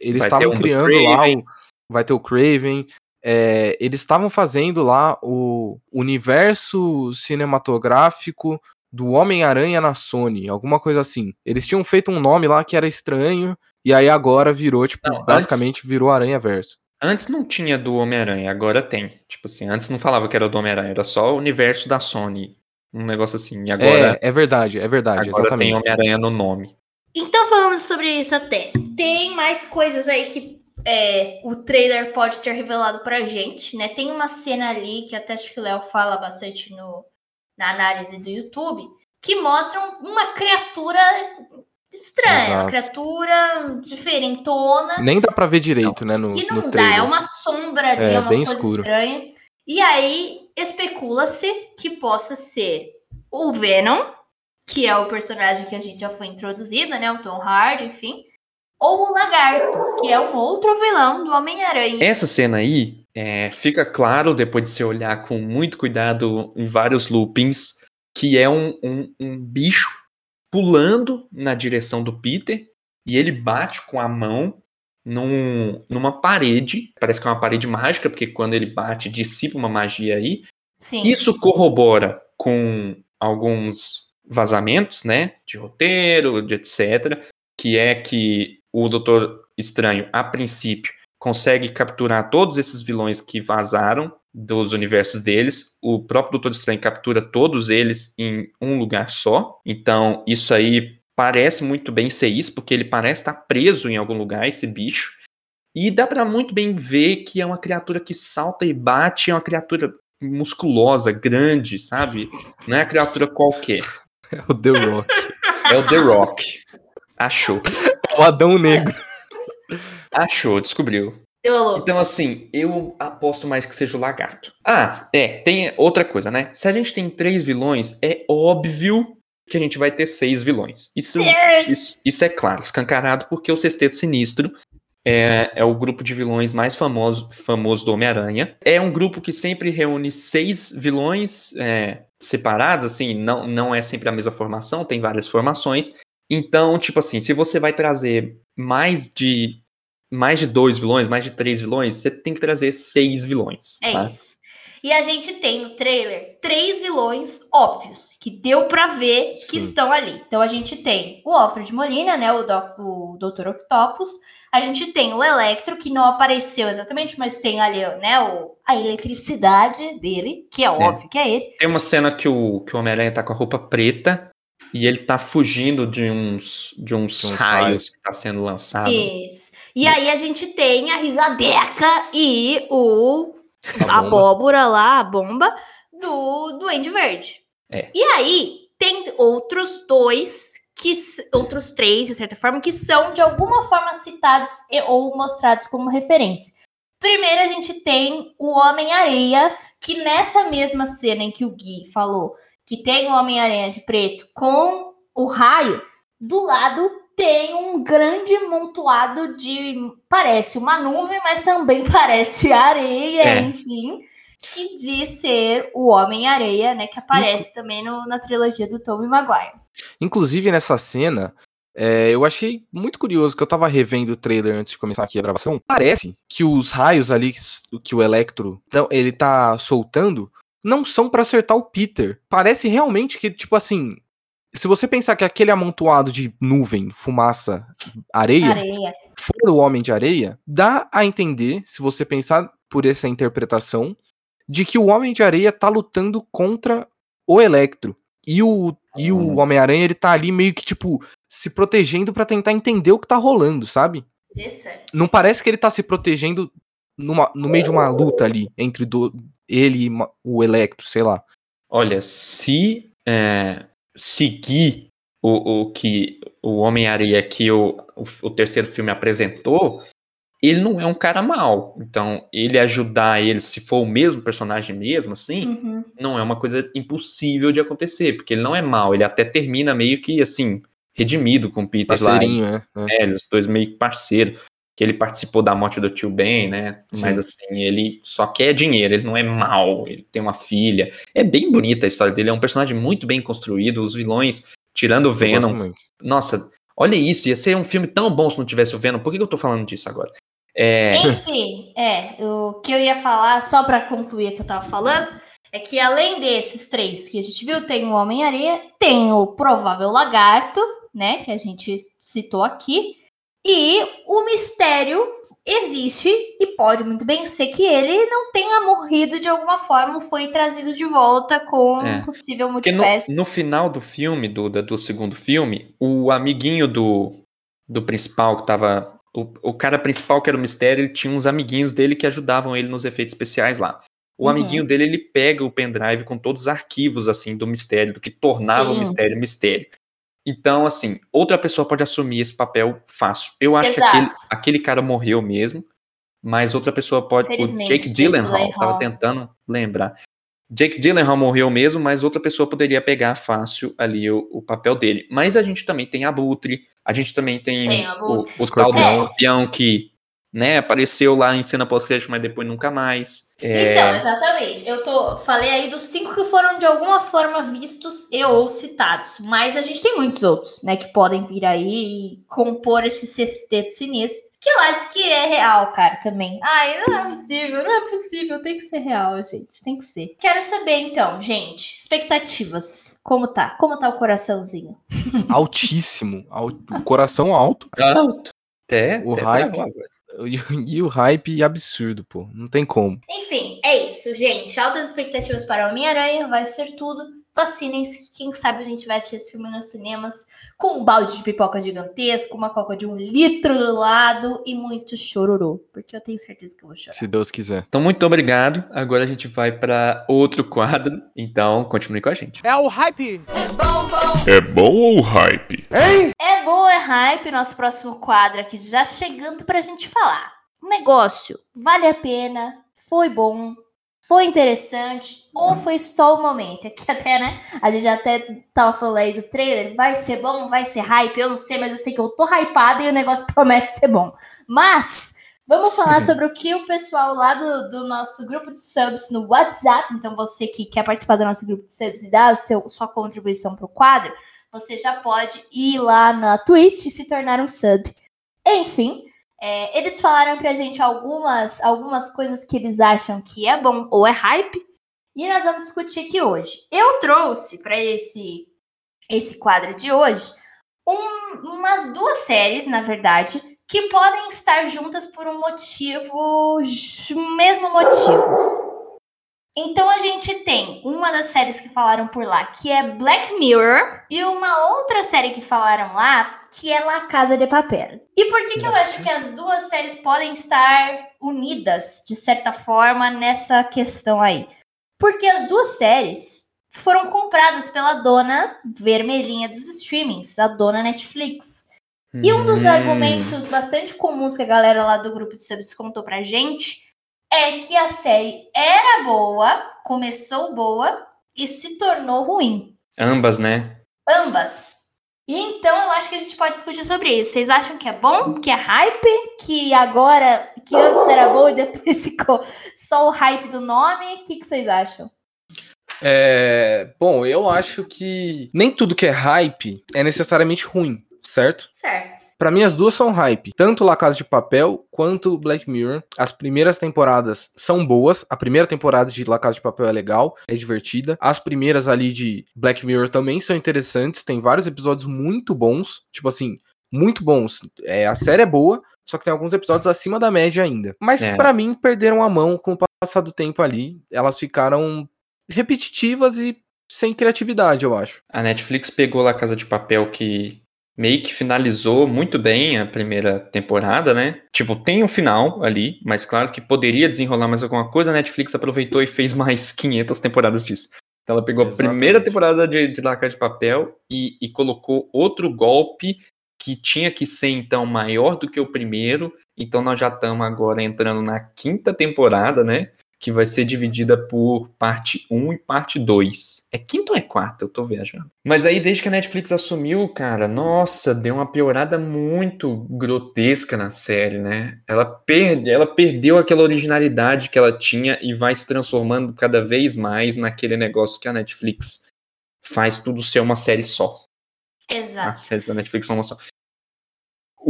eles estavam um do criando lá o. Vai ter o Craven. é, eles estavam fazendo lá o universo cinematográfico do Homem-Aranha na Sony, alguma coisa assim. Eles tinham feito um nome lá que era estranho, e aí agora virou, tipo, Não, antes- basicamente virou Aranha Verso. Antes não tinha do Homem-Aranha, agora tem. Tipo assim, antes não falava que era do Homem-Aranha, era só o universo da Sony. Um negócio assim. E agora, é, é verdade, é verdade, agora tem exatamente. Homem-Aranha no nome. Então, falando sobre isso até, tem mais coisas aí que é, o trailer pode ter revelado pra gente, né? Tem uma cena ali que até acho que o Léo fala bastante no, na análise do YouTube, que mostra um- uma criatura estranha, uma Exato. criatura diferentona, Nem dá pra ver direito, né, no, que no não dá, trailer. é uma sombra ali, É, é, uma bem coisa escuro. estranha. E aí, especula-se que possa ser o Venom, que é o personagem que a gente já foi introduzida, né? O Tom Hardy, enfim. Ou o Lagarto, que é um outro vilão do Homem-Aranha. Essa cena aí, é, fica claro, depois de você olhar com muito cuidado em vários loopings, que é um, um, um bicho pulando na direção do Peter e ele bate com a mão num, numa parede. Parece que é uma parede mágica, porque quando ele bate, dissipa uma magia aí. Sim. Isso corrobora com alguns vazamentos, né, de roteiro, de etc, que é que o Doutor Estranho, a princípio, consegue capturar todos esses vilões que vazaram dos universos deles. O próprio Doutor Estranho captura todos eles em um lugar só. Então, isso aí parece muito bem ser isso, porque ele parece estar preso em algum lugar, esse bicho. E dá pra muito bem ver que é uma criatura que salta e bate, é uma criatura musculosa, grande, sabe? Não é uma criatura qualquer. *laughs* É o The Rock. É o The Rock. Achou. o Adão Negro. Achou, descobriu. Então, assim, eu aposto mais que seja o lagarto. Ah, é, tem outra coisa, né? Se a gente tem três vilões, é óbvio que a gente vai ter seis vilões. Isso, isso, isso é claro, escancarado, porque o Sexteto Sinistro é, é o grupo de vilões mais famoso, famoso do Homem-Aranha. É um grupo que sempre reúne seis vilões é, separados, assim, não, não é sempre a mesma formação, tem várias formações. Então, tipo assim, se você vai trazer mais de mais de dois vilões, mais de três vilões, você tem que trazer seis vilões. É tá? isso. E a gente tem no trailer três vilões óbvios, que deu pra ver que Sim. estão ali. Então a gente tem o Alfred Molina, né, o, Doc, o Dr. Octopus. A gente tem o Electro, que não apareceu exatamente, mas tem ali, né, o, a eletricidade dele, que é óbvio que é ele. Tem uma cena que o, que o Homem-Aranha tá com a roupa preta e ele tá fugindo de uns, de uns, De uns raios, raios. que tá sendo lançado. Isso. E aí a gente tem a risadeca e o A abóbora lá, a bomba, do Duende Verde. É. E aí, tem outros dois, que outros três, de certa forma, que são de alguma forma citados e- ou mostrados como referência. Primeiro, a gente tem o Homem-Areia, que nessa mesma cena em que o Gui falou que tem o Homem-Aranha de preto com o raio, do lado tem um grande montoado de. Parece uma nuvem, mas também *laughs* parece areia, É. enfim. Que diz ser o Homem-Areia, né? Que aparece também no- na trilogia do Tobey Maguire. Inclusive, nessa cena, é, eu achei muito curioso que eu tava revendo o trailer antes de começar aqui a gravação. Parece que os raios ali que o Electro então, ele tá soltando não são pra acertar o Peter. Parece realmente que, tipo assim. Se você pensar que aquele amontoado de nuvem, fumaça, areia, Areia. for o Homem de Areia, dá a entender, se você pensar por essa interpretação, de que o Homem de Areia tá lutando contra o Electro. E o, e o Homem-Aranha, ele tá ali meio que, tipo, se protegendo pra tentar entender o que tá rolando, sabe? Interessante. Não parece que ele tá se protegendo numa- no meio de uma luta ali, entre do- ele e o Electro, sei lá. Olha, se é, seguir o, o que o Homem-Areia que o, o, o terceiro filme apresentou, ele não é um cara mau. Então, ele ajudar ele, se for o mesmo personagem mesmo, assim, Uhum. não é uma coisa impossível de acontecer, porque ele não é mau, ele até termina meio que, assim, redimido com o Peter lá. Parceirinho, eles- né? É. é, eles dois meio que parceiros. Que ele participou da morte do tio Ben, né? Sim. Mas assim, ele só quer dinheiro, ele não é mal, ele tem uma filha. É bem bonita a história dele, é um personagem muito bem construído. Os vilões, tirando o Venom. muito. Nossa, olha isso, ia ser um filme tão bom se não tivesse o Venom. Por que que eu tô falando disso agora? É, Enfim, é, o que eu ia falar, só pra concluir o que eu tava falando, é que além desses três que a gente viu, tem o Homem-Areia, tem o provável lagarto, né, que a gente citou aqui, e o mistério existe e pode muito bem ser que ele não tenha morrido de alguma forma, foi trazido de volta com É. um possível porque no, multiverso. no final do filme, do, do segundo filme, o amiguinho do, do principal que tava. O, o cara principal, que era o mistério, ele tinha uns amiguinhos dele que ajudavam ele nos efeitos especiais lá. O Uhum. amiguinho dele, ele pega o pendrive com todos os arquivos, assim, do mistério, do que tornava Sim. o mistério mistério. Então, assim, outra pessoa pode assumir esse papel fácil. Eu acho que Exato. aquele, aquele cara morreu mesmo, mas outra pessoa pode. O Jake Gyllenhaal, Gyllenhaal. tava tentando lembrar. Jake Gyllenhaal morreu mesmo, mas outra pessoa poderia pegar fácil ali o, o papel dele. Mas a gente também tem Abutre, a gente também tem, Tem o, Abutre. o tal do Escorpião. escorpião que né, apareceu lá em cena pós-crédito, mas depois nunca mais. É, Então, exatamente. Eu tô falei aí dos cinco que foram de alguma forma vistos e ou citados, mas a gente tem muitos outros, né, que podem vir aí e compor esse sexteto sinistro, que eu acho que é real, cara, também. Ai, não é possível, não é possível, tem que ser real, gente, tem que ser. Quero saber então, gente, expectativas. Como tá? Como tá o coraçãozinho? Altíssimo. al- o coração alto alto. Até, O até hype. e, *laughs* e o hype absurdo, pô. Não tem como. Enfim, é isso, gente. Altas expectativas para Homem-Aranha, vai ser tudo. Vacinem-se, que quem sabe a gente vai assistir esse filme nos cinemas com um balde de pipoca gigantesco, uma coca de um litro do lado e muito chororô. Porque eu tenho certeza que eu vou chorar. Se Deus quiser. Então, muito obrigado. Agora a gente vai para outro quadro. Então, continue com a gente. É o hype! É bom ou hype? É bom, é hype, nosso próximo quadro aqui já chegando pra gente falar. Negócio vale a pena, foi bom, foi interessante ou foi só o momento? Aqui até, né? A gente até tava falando aí do trailer. Vai ser bom? Vai ser hype? Eu não sei, mas eu sei que eu tô hypada e o negócio *laughs* promete ser bom. Mas vamos falar sobre o que o pessoal lá do, do nosso grupo de subs no WhatsApp. Então, você que quer participar do nosso grupo de subs e dar o seu, sua contribuição pro quadro, você já pode ir lá na Twitch e se tornar um sub. Enfim, é, eles falaram pra gente algumas, algumas coisas que eles acham que é bom ou é hype. E nós vamos discutir aqui hoje. Eu trouxe para esse, esse quadro de hoje um, umas duas séries, na verdade, que podem estar juntas por um motivo, mesmo motivo. Então a gente tem uma das séries que falaram por lá, que é Black Mirror, e uma outra série que falaram lá, que é La Casa de Papel. E por que, que eu acho que as duas séries podem estar unidas, de certa forma, nessa questão aí? Porque as duas séries foram compradas pela dona vermelhinha dos streamings, a dona Netflix. E um dos Hum. argumentos bastante comuns que a galera lá do grupo de subs contou pra gente é que a série era boa, começou boa e se tornou ruim. Ambas, né? Ambas. E então eu acho que a gente pode discutir sobre isso. Vocês acham que é bom? Que é hype? Que agora, que antes era bom e depois *laughs* ficou só o hype do nome? O que, que vocês acham? É, bom, eu acho que nem tudo que é hype é necessariamente ruim, certo? Certo. Pra mim as duas são hype, tanto La Casa de Papel quanto Black Mirror. As primeiras temporadas são boas, a primeira temporada de La Casa de Papel é legal, é divertida. As primeiras ali de Black Mirror também são interessantes, tem vários episódios muito bons, tipo assim, muito bons. É, a série é boa, só que tem alguns episódios acima da média ainda. Mas É. pra mim perderam a mão com o passar do tempo ali, elas ficaram repetitivas e sem criatividade, eu acho. A Netflix pegou lá Casa de Papel que meio que finalizou muito bem a primeira temporada, né? Tipo, tem um final ali, mas claro que poderia desenrolar mais alguma coisa. A Netflix aproveitou e fez mais *laughs* 500 temporadas disso. Então ela pegou a Exatamente. primeira temporada de, de La Casa de Papel e, e colocou outro golpe que tinha que ser então maior do que o primeiro. Então nós já estamos agora entrando na quinta temporada, né? Que vai ser dividida por parte 1 e parte 2. É quinta ou é quarta? Eu tô viajando. Mas aí, desde que a Netflix assumiu, cara, nossa, deu uma piorada muito grotesca na série, né? Ela, perde, ela perdeu aquela originalidade que ela tinha e vai se transformando cada vez mais naquele negócio que a Netflix faz tudo ser uma série só. As Exato. séries da Netflix são uma só.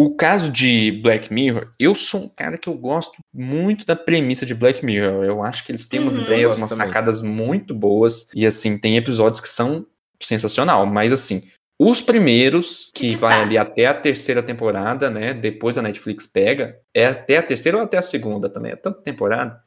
O caso de Black Mirror, eu sou um cara que eu gosto muito da premissa de Black Mirror. Eu acho que eles têm umas Uhum. ideias, umas também. sacadas muito boas. E assim, tem episódios que são sensacional. Mas assim, os primeiros, que Se vai ali até a terceira temporada, né? Depois a Netflix pega. É até a terceira ou até a segunda também? É tanta temporada.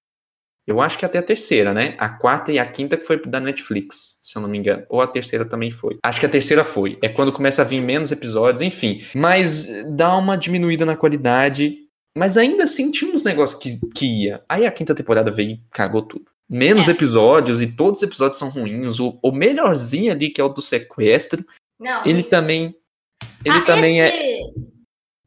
Eu acho que até a terceira, né? A quarta e a quinta que foi da Netflix, se eu não me engano. Ou a terceira também foi. Acho que a terceira foi. É quando começa a vir menos episódios, enfim. Mas dá uma diminuída na qualidade. Mas ainda assim tinha uns negócios que, que ia. Aí a quinta temporada veio e cagou tudo. Menos É. episódios e todos os episódios são ruins. O, o melhorzinho ali, que é o do sequestro, Não, ele também. Ele Ah, também é.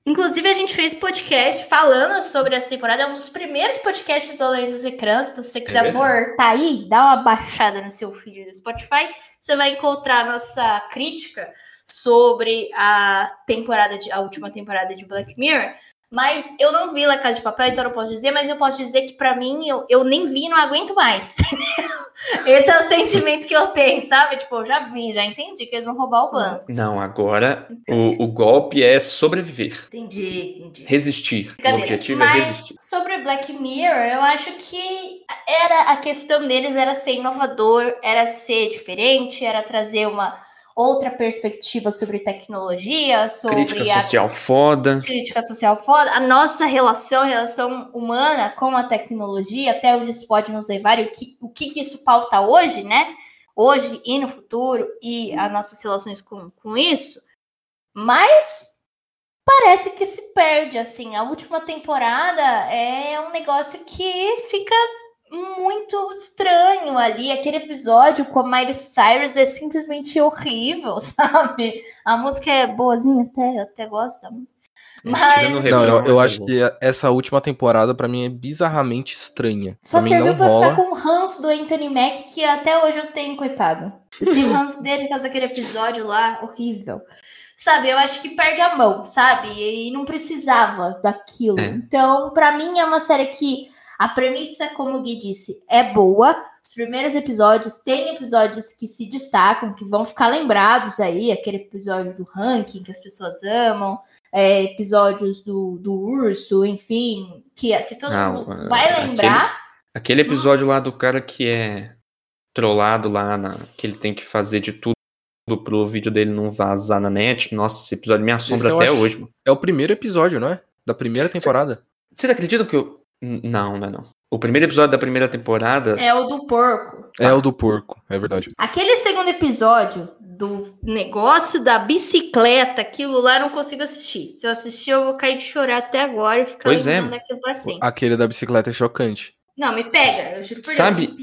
Inclusive, a gente fez podcast falando sobre essa temporada. É um dos primeiros podcasts do Além dos Ecrãs. Então, se você quiser verdade. voltar aí, dá uma baixada no seu feed do Spotify. Você vai encontrar nossa crítica sobre a temporada de, a última temporada de Black Mirror. Mas eu não vi La Casa de Papel, então eu não posso dizer, mas eu posso dizer que pra mim eu, eu nem vi e não aguento mais. *laughs* Esse é o sentimento que eu tenho, sabe? Tipo, eu já vi, já entendi que eles vão roubar o banco. Não, agora o, o golpe é sobreviver. Entendi, entendi. Resistir. O Brincadeira. objetivo é Mas resistir. sobre Black Mirror, eu acho que era a questão deles era ser inovador, era ser diferente, era trazer uma outra perspectiva sobre tecnologia, sobre Crítica a social foda. crítica social foda, a nossa relação, a relação humana com a tecnologia, até onde isso pode nos levar e o que, o que, que isso pauta hoje, né? Hoje e no futuro, e as nossas relações com, com isso. Mas parece que se perde, assim. A última temporada é um negócio que fica muito estranho ali. Aquele episódio com a Miley Cyrus é simplesmente horrível, *laughs* sabe? A música é boazinha, até, até gosto da música. É, Mas- Não, eu, eu é acho que essa última temporada pra mim é bizarramente estranha. Só pra serviu rola. ficar com o ranço do Anthony Mack, que até hoje eu tenho, coitado. Eu tenho ranço dele por causa daquele episódio lá, horrível. Sabe, eu acho que perde a mão, sabe? E não precisava daquilo. É. Então, pra mim, é uma série que a premissa, como o Gui disse, é boa. Os primeiros episódios, tem episódios que se destacam, que vão ficar lembrados aí. Aquele episódio do ranking que as pessoas amam. é, episódios do, do urso, enfim, que, que todo Não, mundo é, vai aquele- lembrar. Aquele episódio lá do cara que é trollado lá, na, que ele tem que fazer de tudo pro vídeo dele não vazar na net. Nossa, esse episódio me assombra até acho- hoje, mano. É o primeiro episódio, não é? Da primeira temporada. Vocês acreditam que eu. Não, não é não. O primeiro episódio da primeira temporada. É o do porco. É o do porco, é verdade. Aquele segundo episódio do negócio da bicicleta, aquilo lá eu não consigo assistir. Se eu assistir, eu vou cair de chorar até agora e ficar Pois é. daquilo pra sempre. Aquele da bicicleta é chocante. Não, me pega. Eu juro por Sabe-.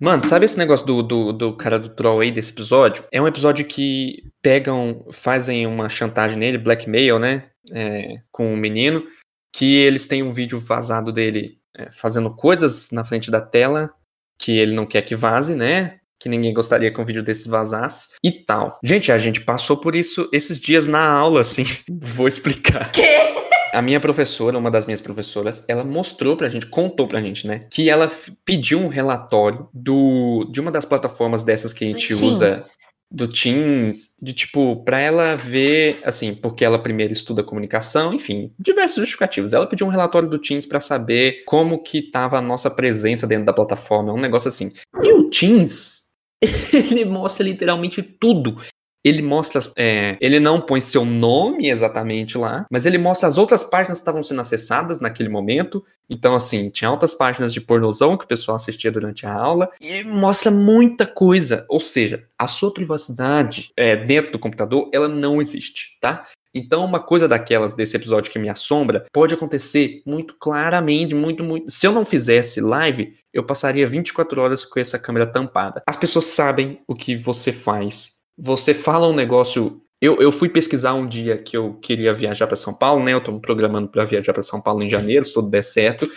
Mano, sabe esse negócio do, do, do cara do troll aí desse episódio? É um episódio que pegam, fazem uma chantagem nele, blackmail, né? É, com o menino, que eles têm um vídeo vazado dele é, fazendo coisas na frente da tela que ele não quer que vaze, né? Que ninguém gostaria que um vídeo desse vazasse e tal. Gente, a gente passou por isso esses dias na aula, assim. *laughs* Vou explicar. Que? A minha professora, uma das minhas professoras, ela mostrou pra gente, contou pra gente, né? Que ela pediu um relatório do, de uma das plataformas dessas que a gente Do usa, Teams. Do Teams, de tipo, pra ela ver, assim, porque ela primeiro estuda comunicação, enfim, diversos justificativos. Ela pediu um relatório do Teams pra saber como que tava a nossa presença dentro da plataforma, um negócio assim. E o Teams, *laughs* ele mostra literalmente tudo. Ele mostra, é, ele não põe seu nome exatamente lá, mas ele mostra as outras páginas que estavam sendo acessadas naquele momento. Então, assim, tinha altas páginas de pornozão que o pessoal assistia durante a aula e mostra muita coisa. Ou seja, a sua privacidade é, dentro do computador, ela não existe, tá? Então, uma coisa daquelas desse episódio que me assombra pode acontecer muito claramente, muito, muito. Se eu não fizesse live, eu passaria 24 horas com essa câmera tampada. As pessoas sabem o que você faz. Você fala um negócio. Eu, eu fui pesquisar um dia que eu queria viajar para São Paulo, né? Eu tô me programando para viajar para São Paulo em janeiro, se tudo der certo.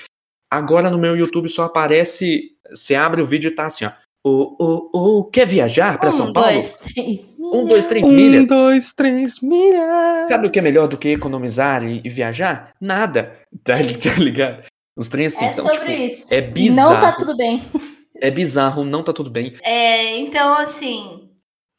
Agora no meu YouTube só aparece. Você abre o vídeo e tá assim, ó. Ô, ô, ô, quer viajar para São um, Paulo? Dois, três. Um, dois, três milhas. dois, três milhas. Sabe o que é melhor do que economizar e, e viajar? Nada. *laughs* Tá, tá ligado? Os trens assim, É então, sobre tipo, isso. é Não tá bizarro. tudo bem. é bizarro, não tá tudo bem. É, então, assim.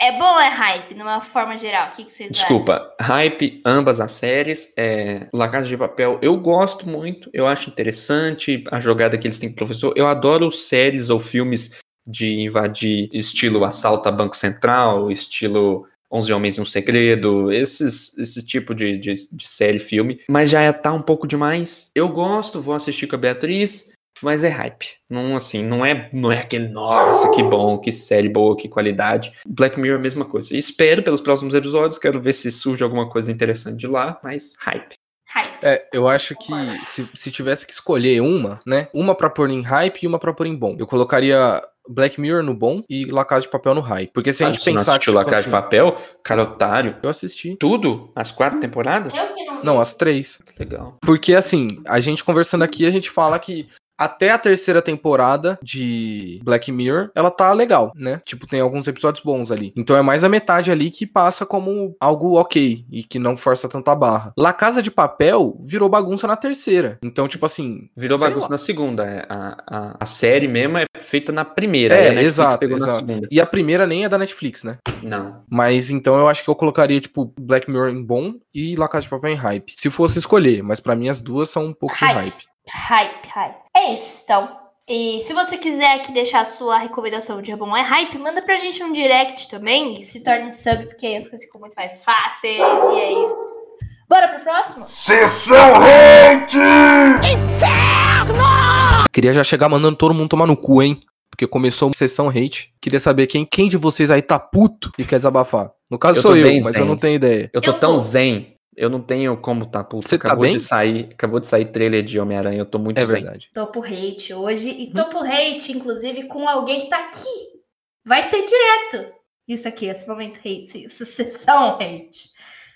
É bom ou é hype, numa forma geral? O que, que vocês acham? Desculpa, hype, ambas as séries. É, La Casa de Papel, eu gosto muito, eu acho interessante a jogada que eles têm com o professor. Eu adoro séries ou filmes de invadir estilo assalto a Banco Central, estilo 11 Homens e um Segredo, esses, esse tipo de, de, de série, filme. Mas já é, tá um pouco demais. Eu gosto, vou assistir com a Beatriz, mas é hype. Não, assim, não é, não é aquele, nossa, que bom, que série boa, que qualidade. Black Mirror, mesma coisa. Espero pelos próximos episódios, quero ver se surge alguma coisa interessante de lá, mas hype. Hype. É, eu acho que se, se tivesse que escolher uma, né? Uma pra pôr em hype e uma pra pôr em bom. Eu colocaria Black Mirror no bom e La Casa de Papel no hype. Porque se a gente Você não pensar. assistiu tipo La Casa assim, de Papel? Cara otário. Eu assisti. Tudo? As quatro temporadas? Eu que não. Não, as três. Legal. Porque assim, a gente conversando aqui, a gente fala que até a terceira temporada de Black Mirror, ela tá legal, né? Tipo, tem alguns episódios bons ali. Então é mais a metade ali que passa como algo ok e que não força tanto a barra. La Casa de Papel virou bagunça na terceira. Então, tipo assim. Virou bagunça lá. na segunda. é, A, a, a série mesmo é feita na primeira. É, exato, pegou na exato. segunda. E a primeira nem é da Netflix, né? Não. Mas então eu acho que eu colocaria, tipo, Black Mirror em bom e La Casa de Papel em hype. Se fosse escolher, mas pra mim as duas são um pouco de Hype. hype. Hype, hype. É isso, então. E se você quiser aqui deixar a sua recomendação de Bom é Hype, manda pra gente um direct também e se torne sub, porque aí as coisas ficam muito mais fáceis e é isso. Bora pro próximo? Sessão Hate! Queria já chegar mandando todo mundo tomar no cu, hein? Porque começou uma sessão hate. Queria saber quem, quem de vocês aí tá puto e quer desabafar. No caso Eu sou eu, mas zen. eu não tenho ideia. Eu tô Eu tão tô. zen. Eu não tenho como tá puto. Você tá acabou bem? de sair, acabou de sair trailer de Homem-Aranha, eu tô muito É verdade. Tô por hate hoje e tô por hate, inclusive, com alguém que tá aqui. Vai ser direto. Isso aqui, esse momento hate, isso sessão hate.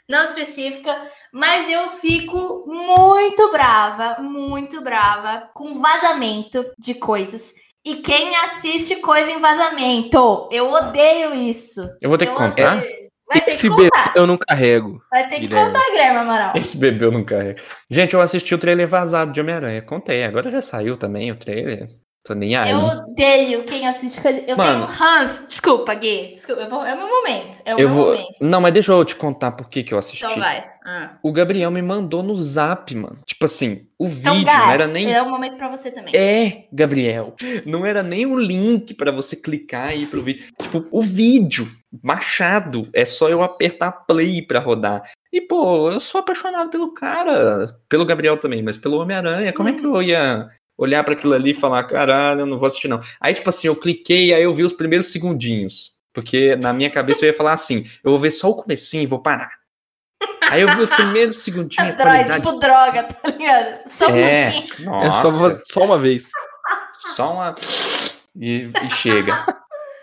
Não específica, mas eu fico muito brava, muito brava com vazamento de coisas. E quem assiste coisa em vazamento? Eu odeio isso. Eu vou ter que Eu contar? Vai ter que Esse bebê contar. eu não carrego. Vai ter que Guilherme. contar, Guilherme Amaral. Esse bebê eu não carrego. Gente, eu assisti o trailer vazado de Homem-Aranha. Contei, agora já saiu também o trailer. Tô nem aí. Eu odeio quem assiste coisa. Eu Mano. tenho Hans. Desculpa, Gui. Desculpa, vou- é o meu momento. É o Eu meu vou. momento. Não, mas deixa eu te contar por que, que eu assisti. Então vai. Ah. O Gabriel me mandou no zap, mano. Tipo assim, o Então, vídeo não era nem. é um momento pra você também. É, Gabriel. Não era nem o link pra você clicar e ir pro vídeo. Tipo, o vídeo machado. É só eu apertar play pra rodar. E, pô, eu sou apaixonado pelo cara. Pelo Gabriel também, mas pelo Homem-Aranha. Como é que eu ia olhar pra aquilo ali e falar, caralho, eu não vou assistir não. Aí, tipo assim, eu cliquei, aí eu vi os primeiros segundinhos. Porque na minha cabeça eu ia falar assim, eu vou ver só o comecinho e vou parar. Aí eu vi os primeiros segundinhos. Droga, qualidade- tipo droga, tá ligado? Só um É, pouquinho. É *laughs* só, nossa. só uma vez. Só uma. E, e chega.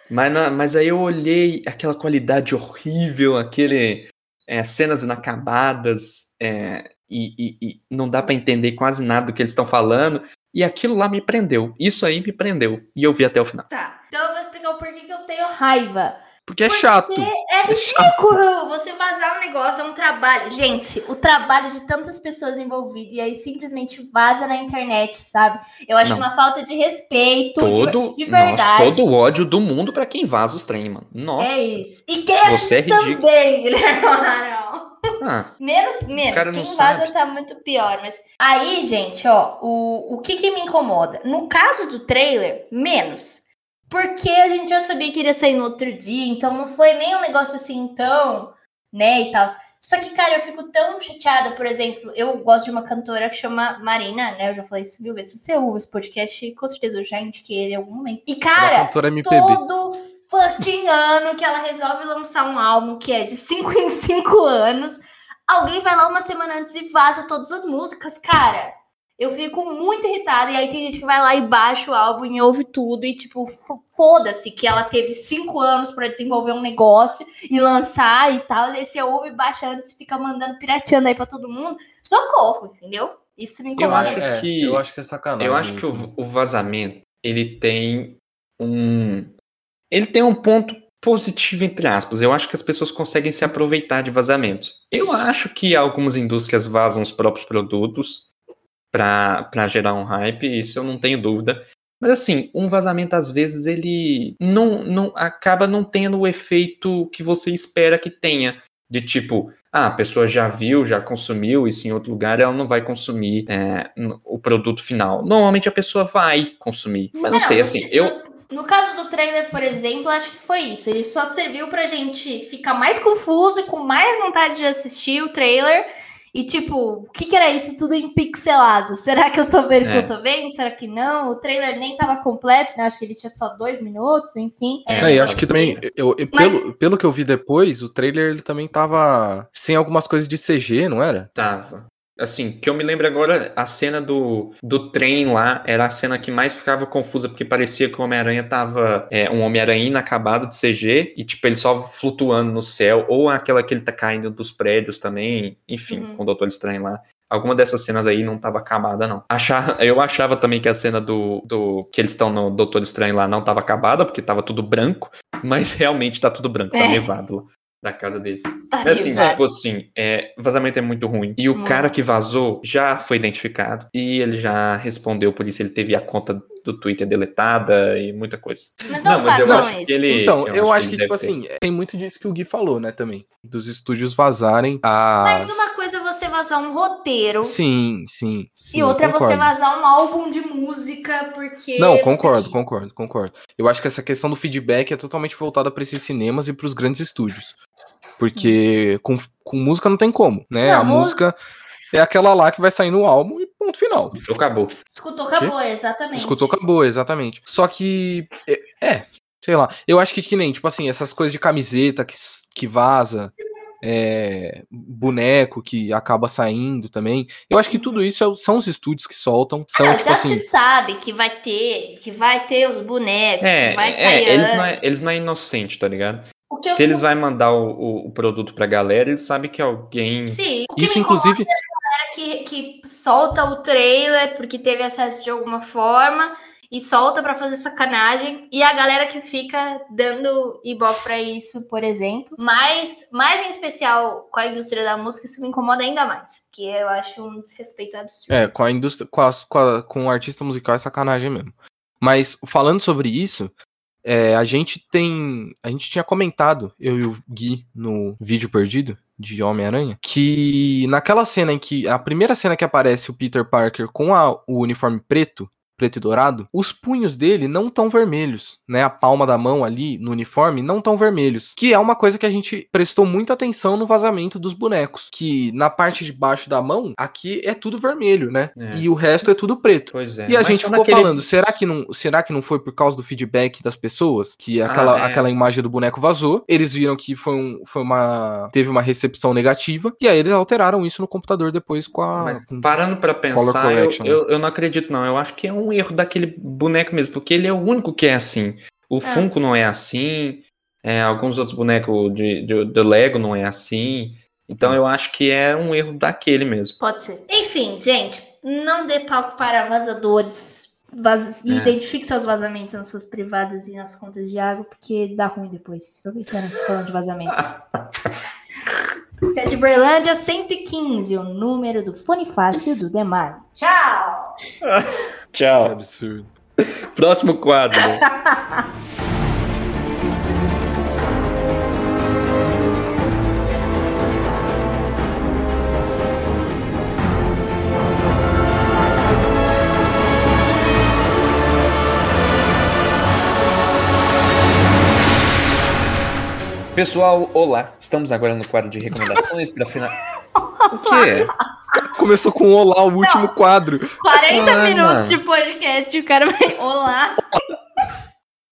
Mas, na- mas aí eu olhei aquela qualidade horrível, aquele. é, cenas inacabadas, é, e, e- e não dá pra entender quase nada do que eles estão falando. E aquilo lá me prendeu. Isso aí me prendeu. E eu vi até o final. Tá. Então eu vou explicar o porquê que eu tenho raiva. Porque é Porque chato. É ridículo você vazar um negócio, é um trabalho. Gente, o trabalho de tantas pessoas envolvidas e aí simplesmente vaza na internet, sabe? Eu acho Não. uma falta de respeito de- Todo, de, verdade. nossa, todo o ódio do mundo pra quem vaza os trem, mano. Nossa. É isso. E quem Você é também, Guilherme Amaral. Ah, Menos, menos. Quem vaza sabe. tá muito pior. Mas aí, gente, ó, o, o que que me incomoda? No caso do trailer, menos. Porque a gente já sabia que iria sair no outro dia, então não foi nem um negócio assim tão, né, e tal. Só que, cara, eu fico tão chateada, por exemplo, eu gosto de uma cantora que chama Marina, né? Eu já falei isso mil vezes. Se você ouve esse podcast, com certeza eu já indiquei ele em algum momento. E, é cara, todo fucking *laughs* ano que ela resolve lançar um álbum que é de 5 em 5 anos, alguém vai lá uma semana antes e vaza todas as músicas, cara. Eu fico muito irritada. E aí tem gente que vai lá e baixa o álbum e ouve tudo. E, tipo, foda-se que ela teve cinco anos pra desenvolver um negócio e lançar e tal. E aí você ouve, baixa antes e fica mandando pirateando aí pra todo mundo. Socorro, entendeu? Isso me Eu incomoda. acho É, que- Eu acho que é sacanagem. Eu acho que o, o vazamento, ele tem um. Ele tem um ponto positivo, entre aspas. Eu acho que as pessoas conseguem se aproveitar de vazamentos. Eu acho que algumas indústrias vazam os próprios produtos para gerar um hype, isso eu não tenho dúvida. Mas assim, um vazamento às vezes ele não, não acaba não tendo o efeito que você espera que tenha. De tipo, ah, a pessoa já viu, já consumiu isso em outro lugar, ela não vai consumir é, o produto final. Normalmente a pessoa vai consumir. Mas não, sei, no- assim, eu. No, no caso do trailer, por exemplo, acho que foi isso. Ele só serviu pra gente ficar mais confuso e com mais vontade de assistir o trailer. E tipo, o que, que era isso tudo em pixelado? Será que eu tô vendo o que É. eu tô vendo? Será que não? O trailer nem tava completo, né? Acho que ele tinha só dois minutos, enfim. É, É, e eu acho que também, eu, eu- Mas- pelo, pelo que eu vi depois, o trailer ele também tava sem algumas coisas de CG, não era? Tava. Assim, que eu me lembro agora, a cena do, do trem lá era a cena que mais ficava confusa, porque parecia que o Homem-Aranha tava é, um Homem-Aranha inacabado de CG, e tipo, ele só flutuando no céu, ou aquela que ele tá caindo dos prédios também, enfim, Uhum. com o Doutor Estranho lá. Alguma dessas cenas aí não tava acabada, não. Achar, eu achava também que a cena do, do que eles estão no Doutor Estranho lá não tava acabada, porque tava tudo branco, mas realmente tá tudo branco, tá É. nevado lá, da casa dele. Tá Mas assim, tipo assim, é, vazamento é muito ruim. E o Muito. cara que vazou já foi identificado. E ele já respondeu por isso. Ele teve a conta do Twitter deletada e muita coisa. Mas não, mas eu acho isso. que ele. então, eu, acho que, ele tipo deve ter. assim, tem muito disso que o Gui falou, né, também. Dos estúdios vazarem a. Mas uma coisa é você vazar um roteiro. Sim, sim. sim, E outra é você vazar um álbum de música, porque. Não, concordo, concordo, concordo. Eu acho que essa questão do feedback é totalmente voltada para esses cinemas e para os grandes estúdios. Porque com, com música não tem como, né? Não, a música é aquela lá que vai sair no álbum e ponto final. Acabou. Escutou, acabou, exatamente. Escutou, acabou, exatamente. Só que, é, é, sei lá. Eu acho que que nem, tipo assim, essas coisas de camiseta que, que vaza, é, boneco que acaba saindo também. Eu acho que tudo isso é- são os estúdios que soltam. São, Ah, tipo já assim. se sabe que vai ter, que vai ter os bonecos, É, que vai é, sair eles, não é, eles não é inocente, tá ligado? Se eles vão mandar o, o- o produto pra galera, eles sabem que alguém. Sim, o que Isso, me incomoda inclusive. é que, que solta o trailer porque teve acesso de alguma forma e solta pra fazer sacanagem e a galera que fica dando ibope pra isso, por exemplo. Mas, mais em especial com a indústria da música, isso me incomoda ainda mais, porque eu acho um desrespeito absurdo. É, com a indústria, com, as- com, a- com o artista musical é sacanagem mesmo. Mas falando sobre isso, é, a gente tem. A gente tinha comentado, eu e o Gui, no vídeo perdido de Homem-Aranha, que naquela cena em que. A primeira cena que aparece o Peter Parker com a- o uniforme preto. Preto e dourado, os punhos dele não tão vermelhos, né? A palma da mão ali no uniforme não tão vermelhos. Que é uma coisa que a gente prestou muita atenção no vazamento dos bonecos. Que na parte de baixo da mão, aqui é tudo vermelho, né? É. E o resto é tudo preto. Pois é. E a mas gente só ficou naquele- falando, será que, não, será que não foi por causa do feedback das pessoas? Que aquela, é. aquela imagem do boneco vazou, eles viram que foi, um, foi uma. teve uma recepção negativa, e aí eles alteraram isso no computador depois com a. Mas com- parando pra pensar, eu, né? eu, eu não acredito, não. Eu acho que é um erro daquele boneco mesmo, porque ele é o único que é assim. O Funko não é assim, é, alguns outros bonecos de, de, do Lego não é assim. Então eu acho que é um erro daquele mesmo. Pode ser. Enfim, gente, não dê palco para vazadores. Vaz... E É. identifique seus vazamentos nas suas privadas e nas contas de água, porque dá ruim depois. Aproveitando falando de vazamento. *laughs* Você é de Berlândia 115, o número do fone fácil do Demar. Tchau! Que Tchau. absurdo. Próximo quadro. *laughs* Pessoal, olá. Estamos agora no quadro de recomendações para final. *laughs* O quê? Começou com olá, o último quadro. 40 Ah, minutos mano. de podcast e o cara vai. Olá!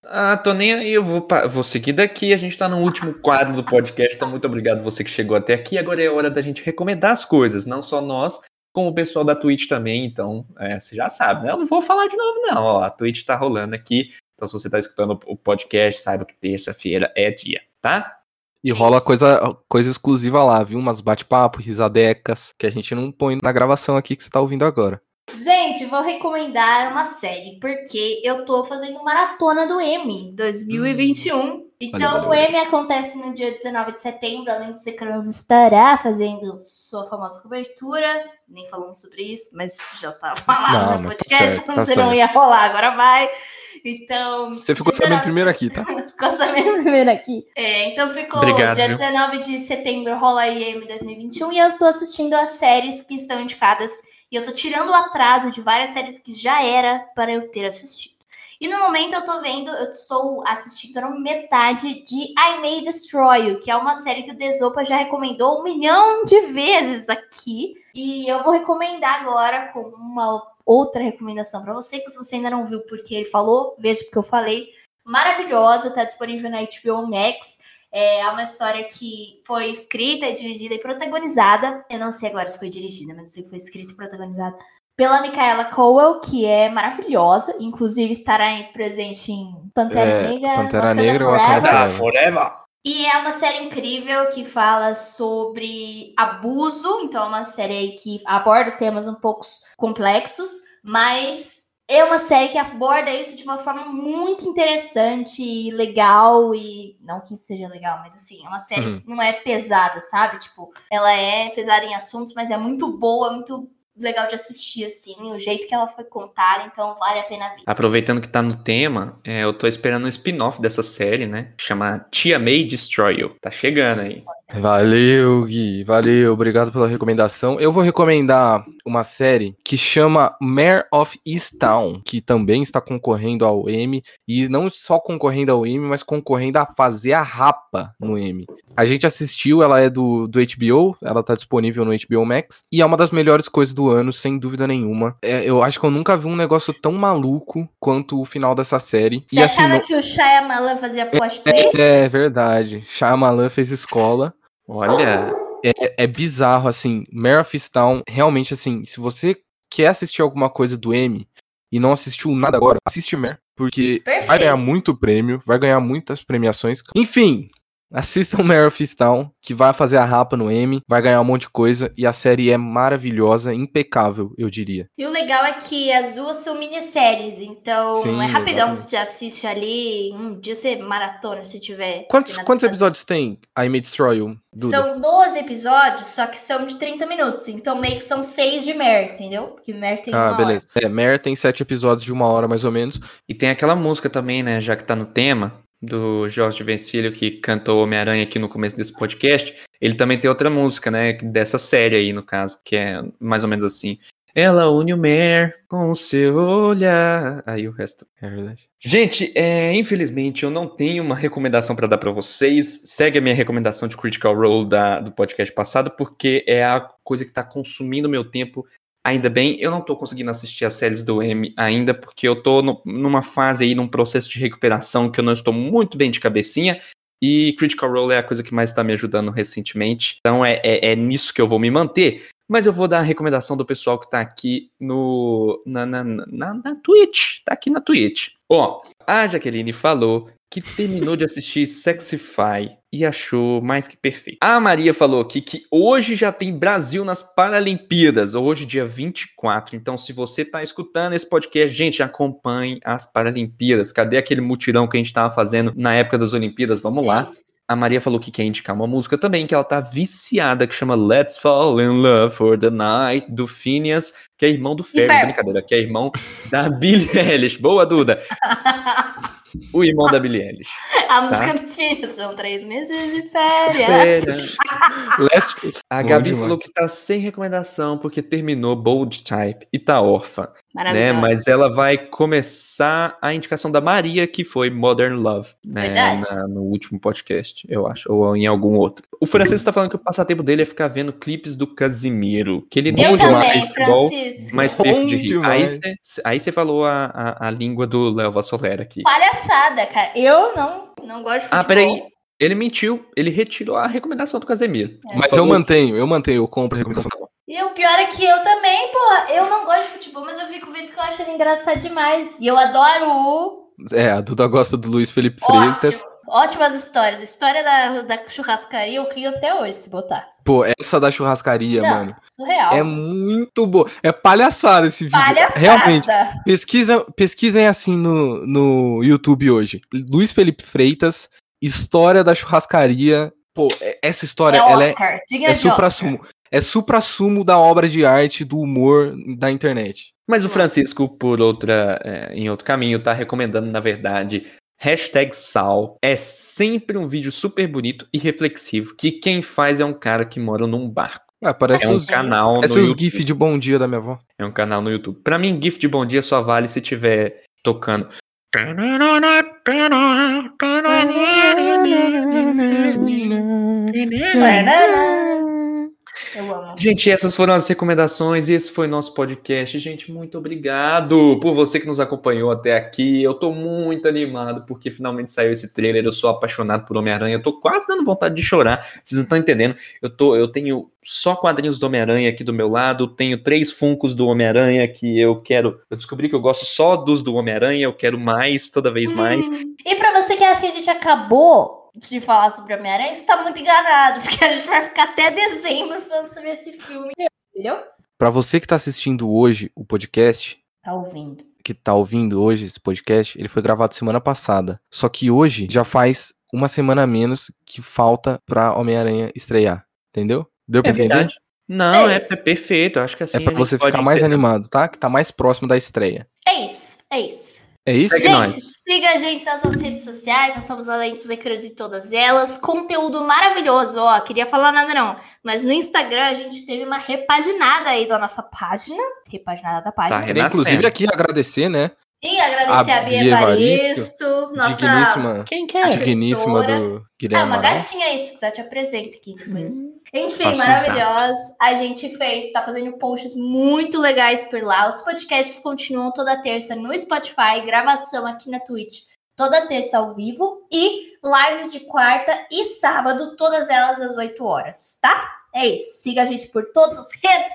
Ah, tô nem aí, eu vou, vou seguir daqui. A gente tá no último quadro do podcast, então muito obrigado você que chegou até aqui. Agora é hora da gente recomendar as coisas, não só nós, como o pessoal da Twitch também. Então, é, você já sabe, né? Eu não vou falar de novo, não. Ó, a Twitch tá rolando aqui. Então, se você tá escutando o podcast, saiba que terça-feira é dia, tá? E rola coisa, coisa exclusiva lá, viu? Umas bate-papo, risadecas, que a gente não põe na gravação aqui que você tá ouvindo agora. Gente, vou recomendar uma série, porque eu tô fazendo maratona do M 2021. Então, valeu, o M acontece no dia 19 de setembro, além do Secrans estará fazendo sua famosa cobertura. Nem falamos sobre isso, mas já tá *laughs* falado Não, no tá podcast, certo, então tá você não certo. ia rolar, agora vai. Então. Você ficou sabendo 19 primeiro aqui, tá? *laughs* Ficou sabendo *laughs* primeiro aqui. É, então ficou Obrigado, dia viu? 19 de setembro, rola aí M 2021 e eu estou assistindo as séries que estão indicadas e eu tô tirando o atraso de várias séries que já era para eu ter assistido. E no momento eu tô vendo, eu estou assistindo metade de I May Destroy You, que é uma série que o Desopa já recomendou um milhão de vezes aqui. E eu vou recomendar agora com uma outra recomendação para você, que se você ainda não viu porque ele falou, veja porque eu falei. Maravilhosa, tá disponível na HBO Max. É uma história que foi escrita, dirigida e protagonizada. Eu não sei agora se foi dirigida, mas eu sei que foi escrita e protagonizada pela Micaela Cowell, que é maravilhosa. Inclusive estará presente em Pantera É, Negra, Pantera Wakanda Negra, Forever. Wakanda forever! E é uma série incrível que fala sobre abuso, então é uma série aí que aborda temas um pouco complexos, mas é uma série que aborda isso de uma forma muito interessante e legal e não que isso seja legal, mas assim, é uma série Uhum. que não é pesada, sabe? Tipo, ela é pesada em assuntos, mas é muito boa, muito legal de assistir assim, o jeito que ela foi contada, então vale a pena ver. Aproveitando que tá no tema, é, eu tô esperando um spin-off dessa série, né? Chama Tia May Destroy You. Tá chegando aí. Valeu, Gui. Valeu, obrigado pela recomendação. Eu vou recomendar uma série que chama Mare of Easttown, que também está concorrendo ao Emmy. E não só concorrendo ao Emmy, mas concorrendo a fazer a rapa no Emmy. A gente assistiu, ela é do, do HBO, ela tá disponível no HBO Max. E é uma das melhores coisas do ano, sem dúvida nenhuma. É, eu acho que eu nunca vi um negócio tão maluco quanto o final dessa série. Você e assim, achava não- que o Shyamalan fazia plot twist? é verdade. Shyamalan fez escola. Olha, É, é bizarro, assim. Mare of Easttown, realmente, assim, se você quer assistir alguma coisa do M e não assistiu nada agora, assiste Mare, porque Perfeito. vai ganhar muito prêmio, vai ganhar muitas premiações. Enfim, assistam *laughs* Mare of Easttown, que vai fazer a rapa no M, vai ganhar um monte de coisa, e a série é maravilhosa, impecável, eu diria. E o legal é que as duas são minisséries, então Sim, é rapidão exatamente. que você assiste ali. Um dia você maratona se tiver. Quantos, quantos episódios tem I May Destroy You, Duda? São 12 episódios, só que são de 30 minutos. Então meio que são 6 de Mer, entendeu? Porque Mer tem Ah, uma beleza. É, Mare tem sete episódios de uma hora, mais ou menos. e tem aquela música também, né, já que tá no tema, do Jorge Vencilho, que cantou Homem-Aranha aqui no começo desse podcast. Ele também tem outra música, né, dessa série aí, no caso, que é mais ou menos assim. Ela une o Mer com o seu olhar. Aí o resto. É verdade. Gente, é, infelizmente eu não tenho uma recomendação pra dar pra vocês. Segue a minha recomendação de Critical Role da, do podcast passado, porque é a coisa que tá consumindo meu tempo. Ainda bem, eu não tô conseguindo assistir as séries do M ainda, porque eu tô no- numa fase aí, num processo de recuperação que eu não estou muito bem de cabecinha. E Critical Role é a coisa que mais está me ajudando recentemente. Então é, é, é nisso que eu vou me manter. Mas eu vou dar a recomendação do pessoal que tá aqui no na, na, na, na Twitch. Tá aqui na Twitch. Ó, a Jaqueline falou que terminou de assistir Sexify e achou mais que perfeito. A Maria falou aqui que hoje já tem Brasil nas Paralimpíadas, hoje dia 24. Então, se você tá escutando esse podcast, gente, acompanhe as Paralimpíadas. Cadê aquele mutirão que a gente tava fazendo na época das Olimpíadas? Vamos lá. A Maria falou que quer indicar uma música também, que ela tá viciada, que chama Let's Fall in Love for the Night, do Phineas, que é irmão do Ferro, Ferro. brincadeira, que é irmão da Billie Eilish. Boa, Duda! *laughs* O irmão da Billie Eilish. A música do filho são três meses de férias. Férias. Last... A Bom Gabi demais. falou que tá sem recomendação porque terminou Bold Type e tá órfã, né? Mas ela vai começar a indicação da Maria, que foi Modern Love, né? Na- no último podcast, eu acho, ou em algum outro. O Francisco tá falando que o passatempo dele é ficar vendo clipes do Casimiro, que ele Eu não faz futebol, Francisco. mas Bom perco de rir. Aí demais. você falou a, a, a língua do Léo Vassolera aqui. Palhaçada, cara. Eu não, não gosto de futebol. Ah, peraí. Ele mentiu, ele retirou a recomendação do Casemiro. É. Mas eu mantenho, eu mantenho, eu compro a recomendação. E o pior é que eu também, porra. Eu não gosto de futebol, mas eu fico vendo que eu acho ele engraçado demais. E eu adoro o. É, a Duda gosta do Luiz Felipe Freitas. Ótimo. Ótimas histórias. História da, da churrascaria eu rio até hoje, se botar. Pô, essa da churrascaria, não, mano. surreal. É muito boa. É palhaçada esse vídeo. Palhaçada. Realmente. Pesquisa, pesquisem assim no, no YouTube hoje. Luiz Felipe Freitas, história da churrascaria. Pô, é- essa história, É ela é, Oscar. Digna é Oscar. supra-sumo. É supra-sumo da obra de arte, do humor da internet. Mas o Francisco, por outra, é, em outro caminho, tá recomendando, na verdade, hashtag Sal. É sempre um vídeo super bonito e reflexivo, que quem faz é um cara que mora num barco. Ah, parece É um os, canal no parece os. GIF de bom dia da minha avó. É um canal no YouTube. Pra mim, GIF de bom dia só vale se tiver tocando. Eu amo. Gente, essas foram as recomendações. Esse foi nosso podcast. Gente, muito obrigado por você que nos acompanhou até aqui. Eu tô muito animado porque finalmente saiu esse trailer. Eu sou apaixonado por Homem-Aranha. Eu tô quase dando vontade de chorar. Vocês não estão entendendo. Eu, tô, eu tenho só quadrinhos do Homem-Aranha aqui do meu lado. Tenho três funcos do Homem-Aranha que eu quero. Eu descobri que eu gosto só dos do Homem-Aranha. Eu quero mais, toda vez mais. E pra você que acha que a gente acabou de falar sobre Homem-Aranha, você tá muito enganado, porque a gente vai ficar até dezembro falando sobre esse filme. Entendeu? Pra você que tá assistindo hoje o podcast, Tá ouvindo. que tá ouvindo hoje esse podcast, ele foi gravado semana passada. Só que hoje já faz uma semana a menos que falta pra Homem-Aranha estrear. Entendeu? Deu pra É entender? verdade. Não, É é, isso. perfeito. Acho que assim É pra você pode ficar mais encerrar. animado, tá? Que tá mais próximo da estreia. É isso, é isso. É isso? Segue gente, nós. siga a gente nas nossas redes sociais, nós somos além dos Ecrãs em todas elas. Conteúdo maravilhoso, ó, queria falar nada não, mas no Instagram a gente teve uma repaginada aí da nossa página, repaginada da página. Tá Queria, inclusive, aqui agradecer, né? E agradecer A a Bia Bia Evaristo, nossa digníssima, Quem que é? assessora. digníssima do Ah, Guilherme uma Amaral. gatinha aí, se quiser te apresento aqui depois. Enfim, Faço maravilhosa. A gente fez, tá fazendo posts muito legais por lá. Os podcasts continuam toda terça no Spotify, gravação aqui na Twitch toda terça ao vivo e lives de quarta e sábado, todas elas às 8 horas, tá? É isso. Siga a gente por todas as redes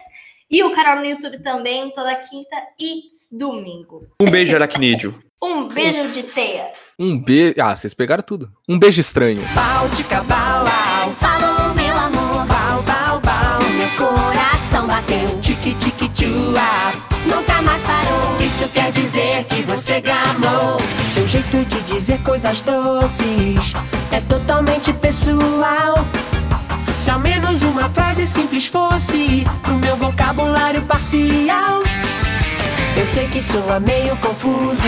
e o canal no YouTube também, toda quinta e domingo. Um beijo, Aracnídeo. Um beijo de teia. Um beijo. Ah, vocês pegaram tudo. Um beijo estranho. Pau de Falou, meu amor, pau, pau, pau, meu coração bateu, tique, tique, tchua. nunca mais parou. Isso quer dizer que você gamou. Seu jeito de dizer coisas doces é totalmente pessoal. Se ao menos uma frase simples fosse pro meu vocabulário parcial. Eu sei que soa meio confuso.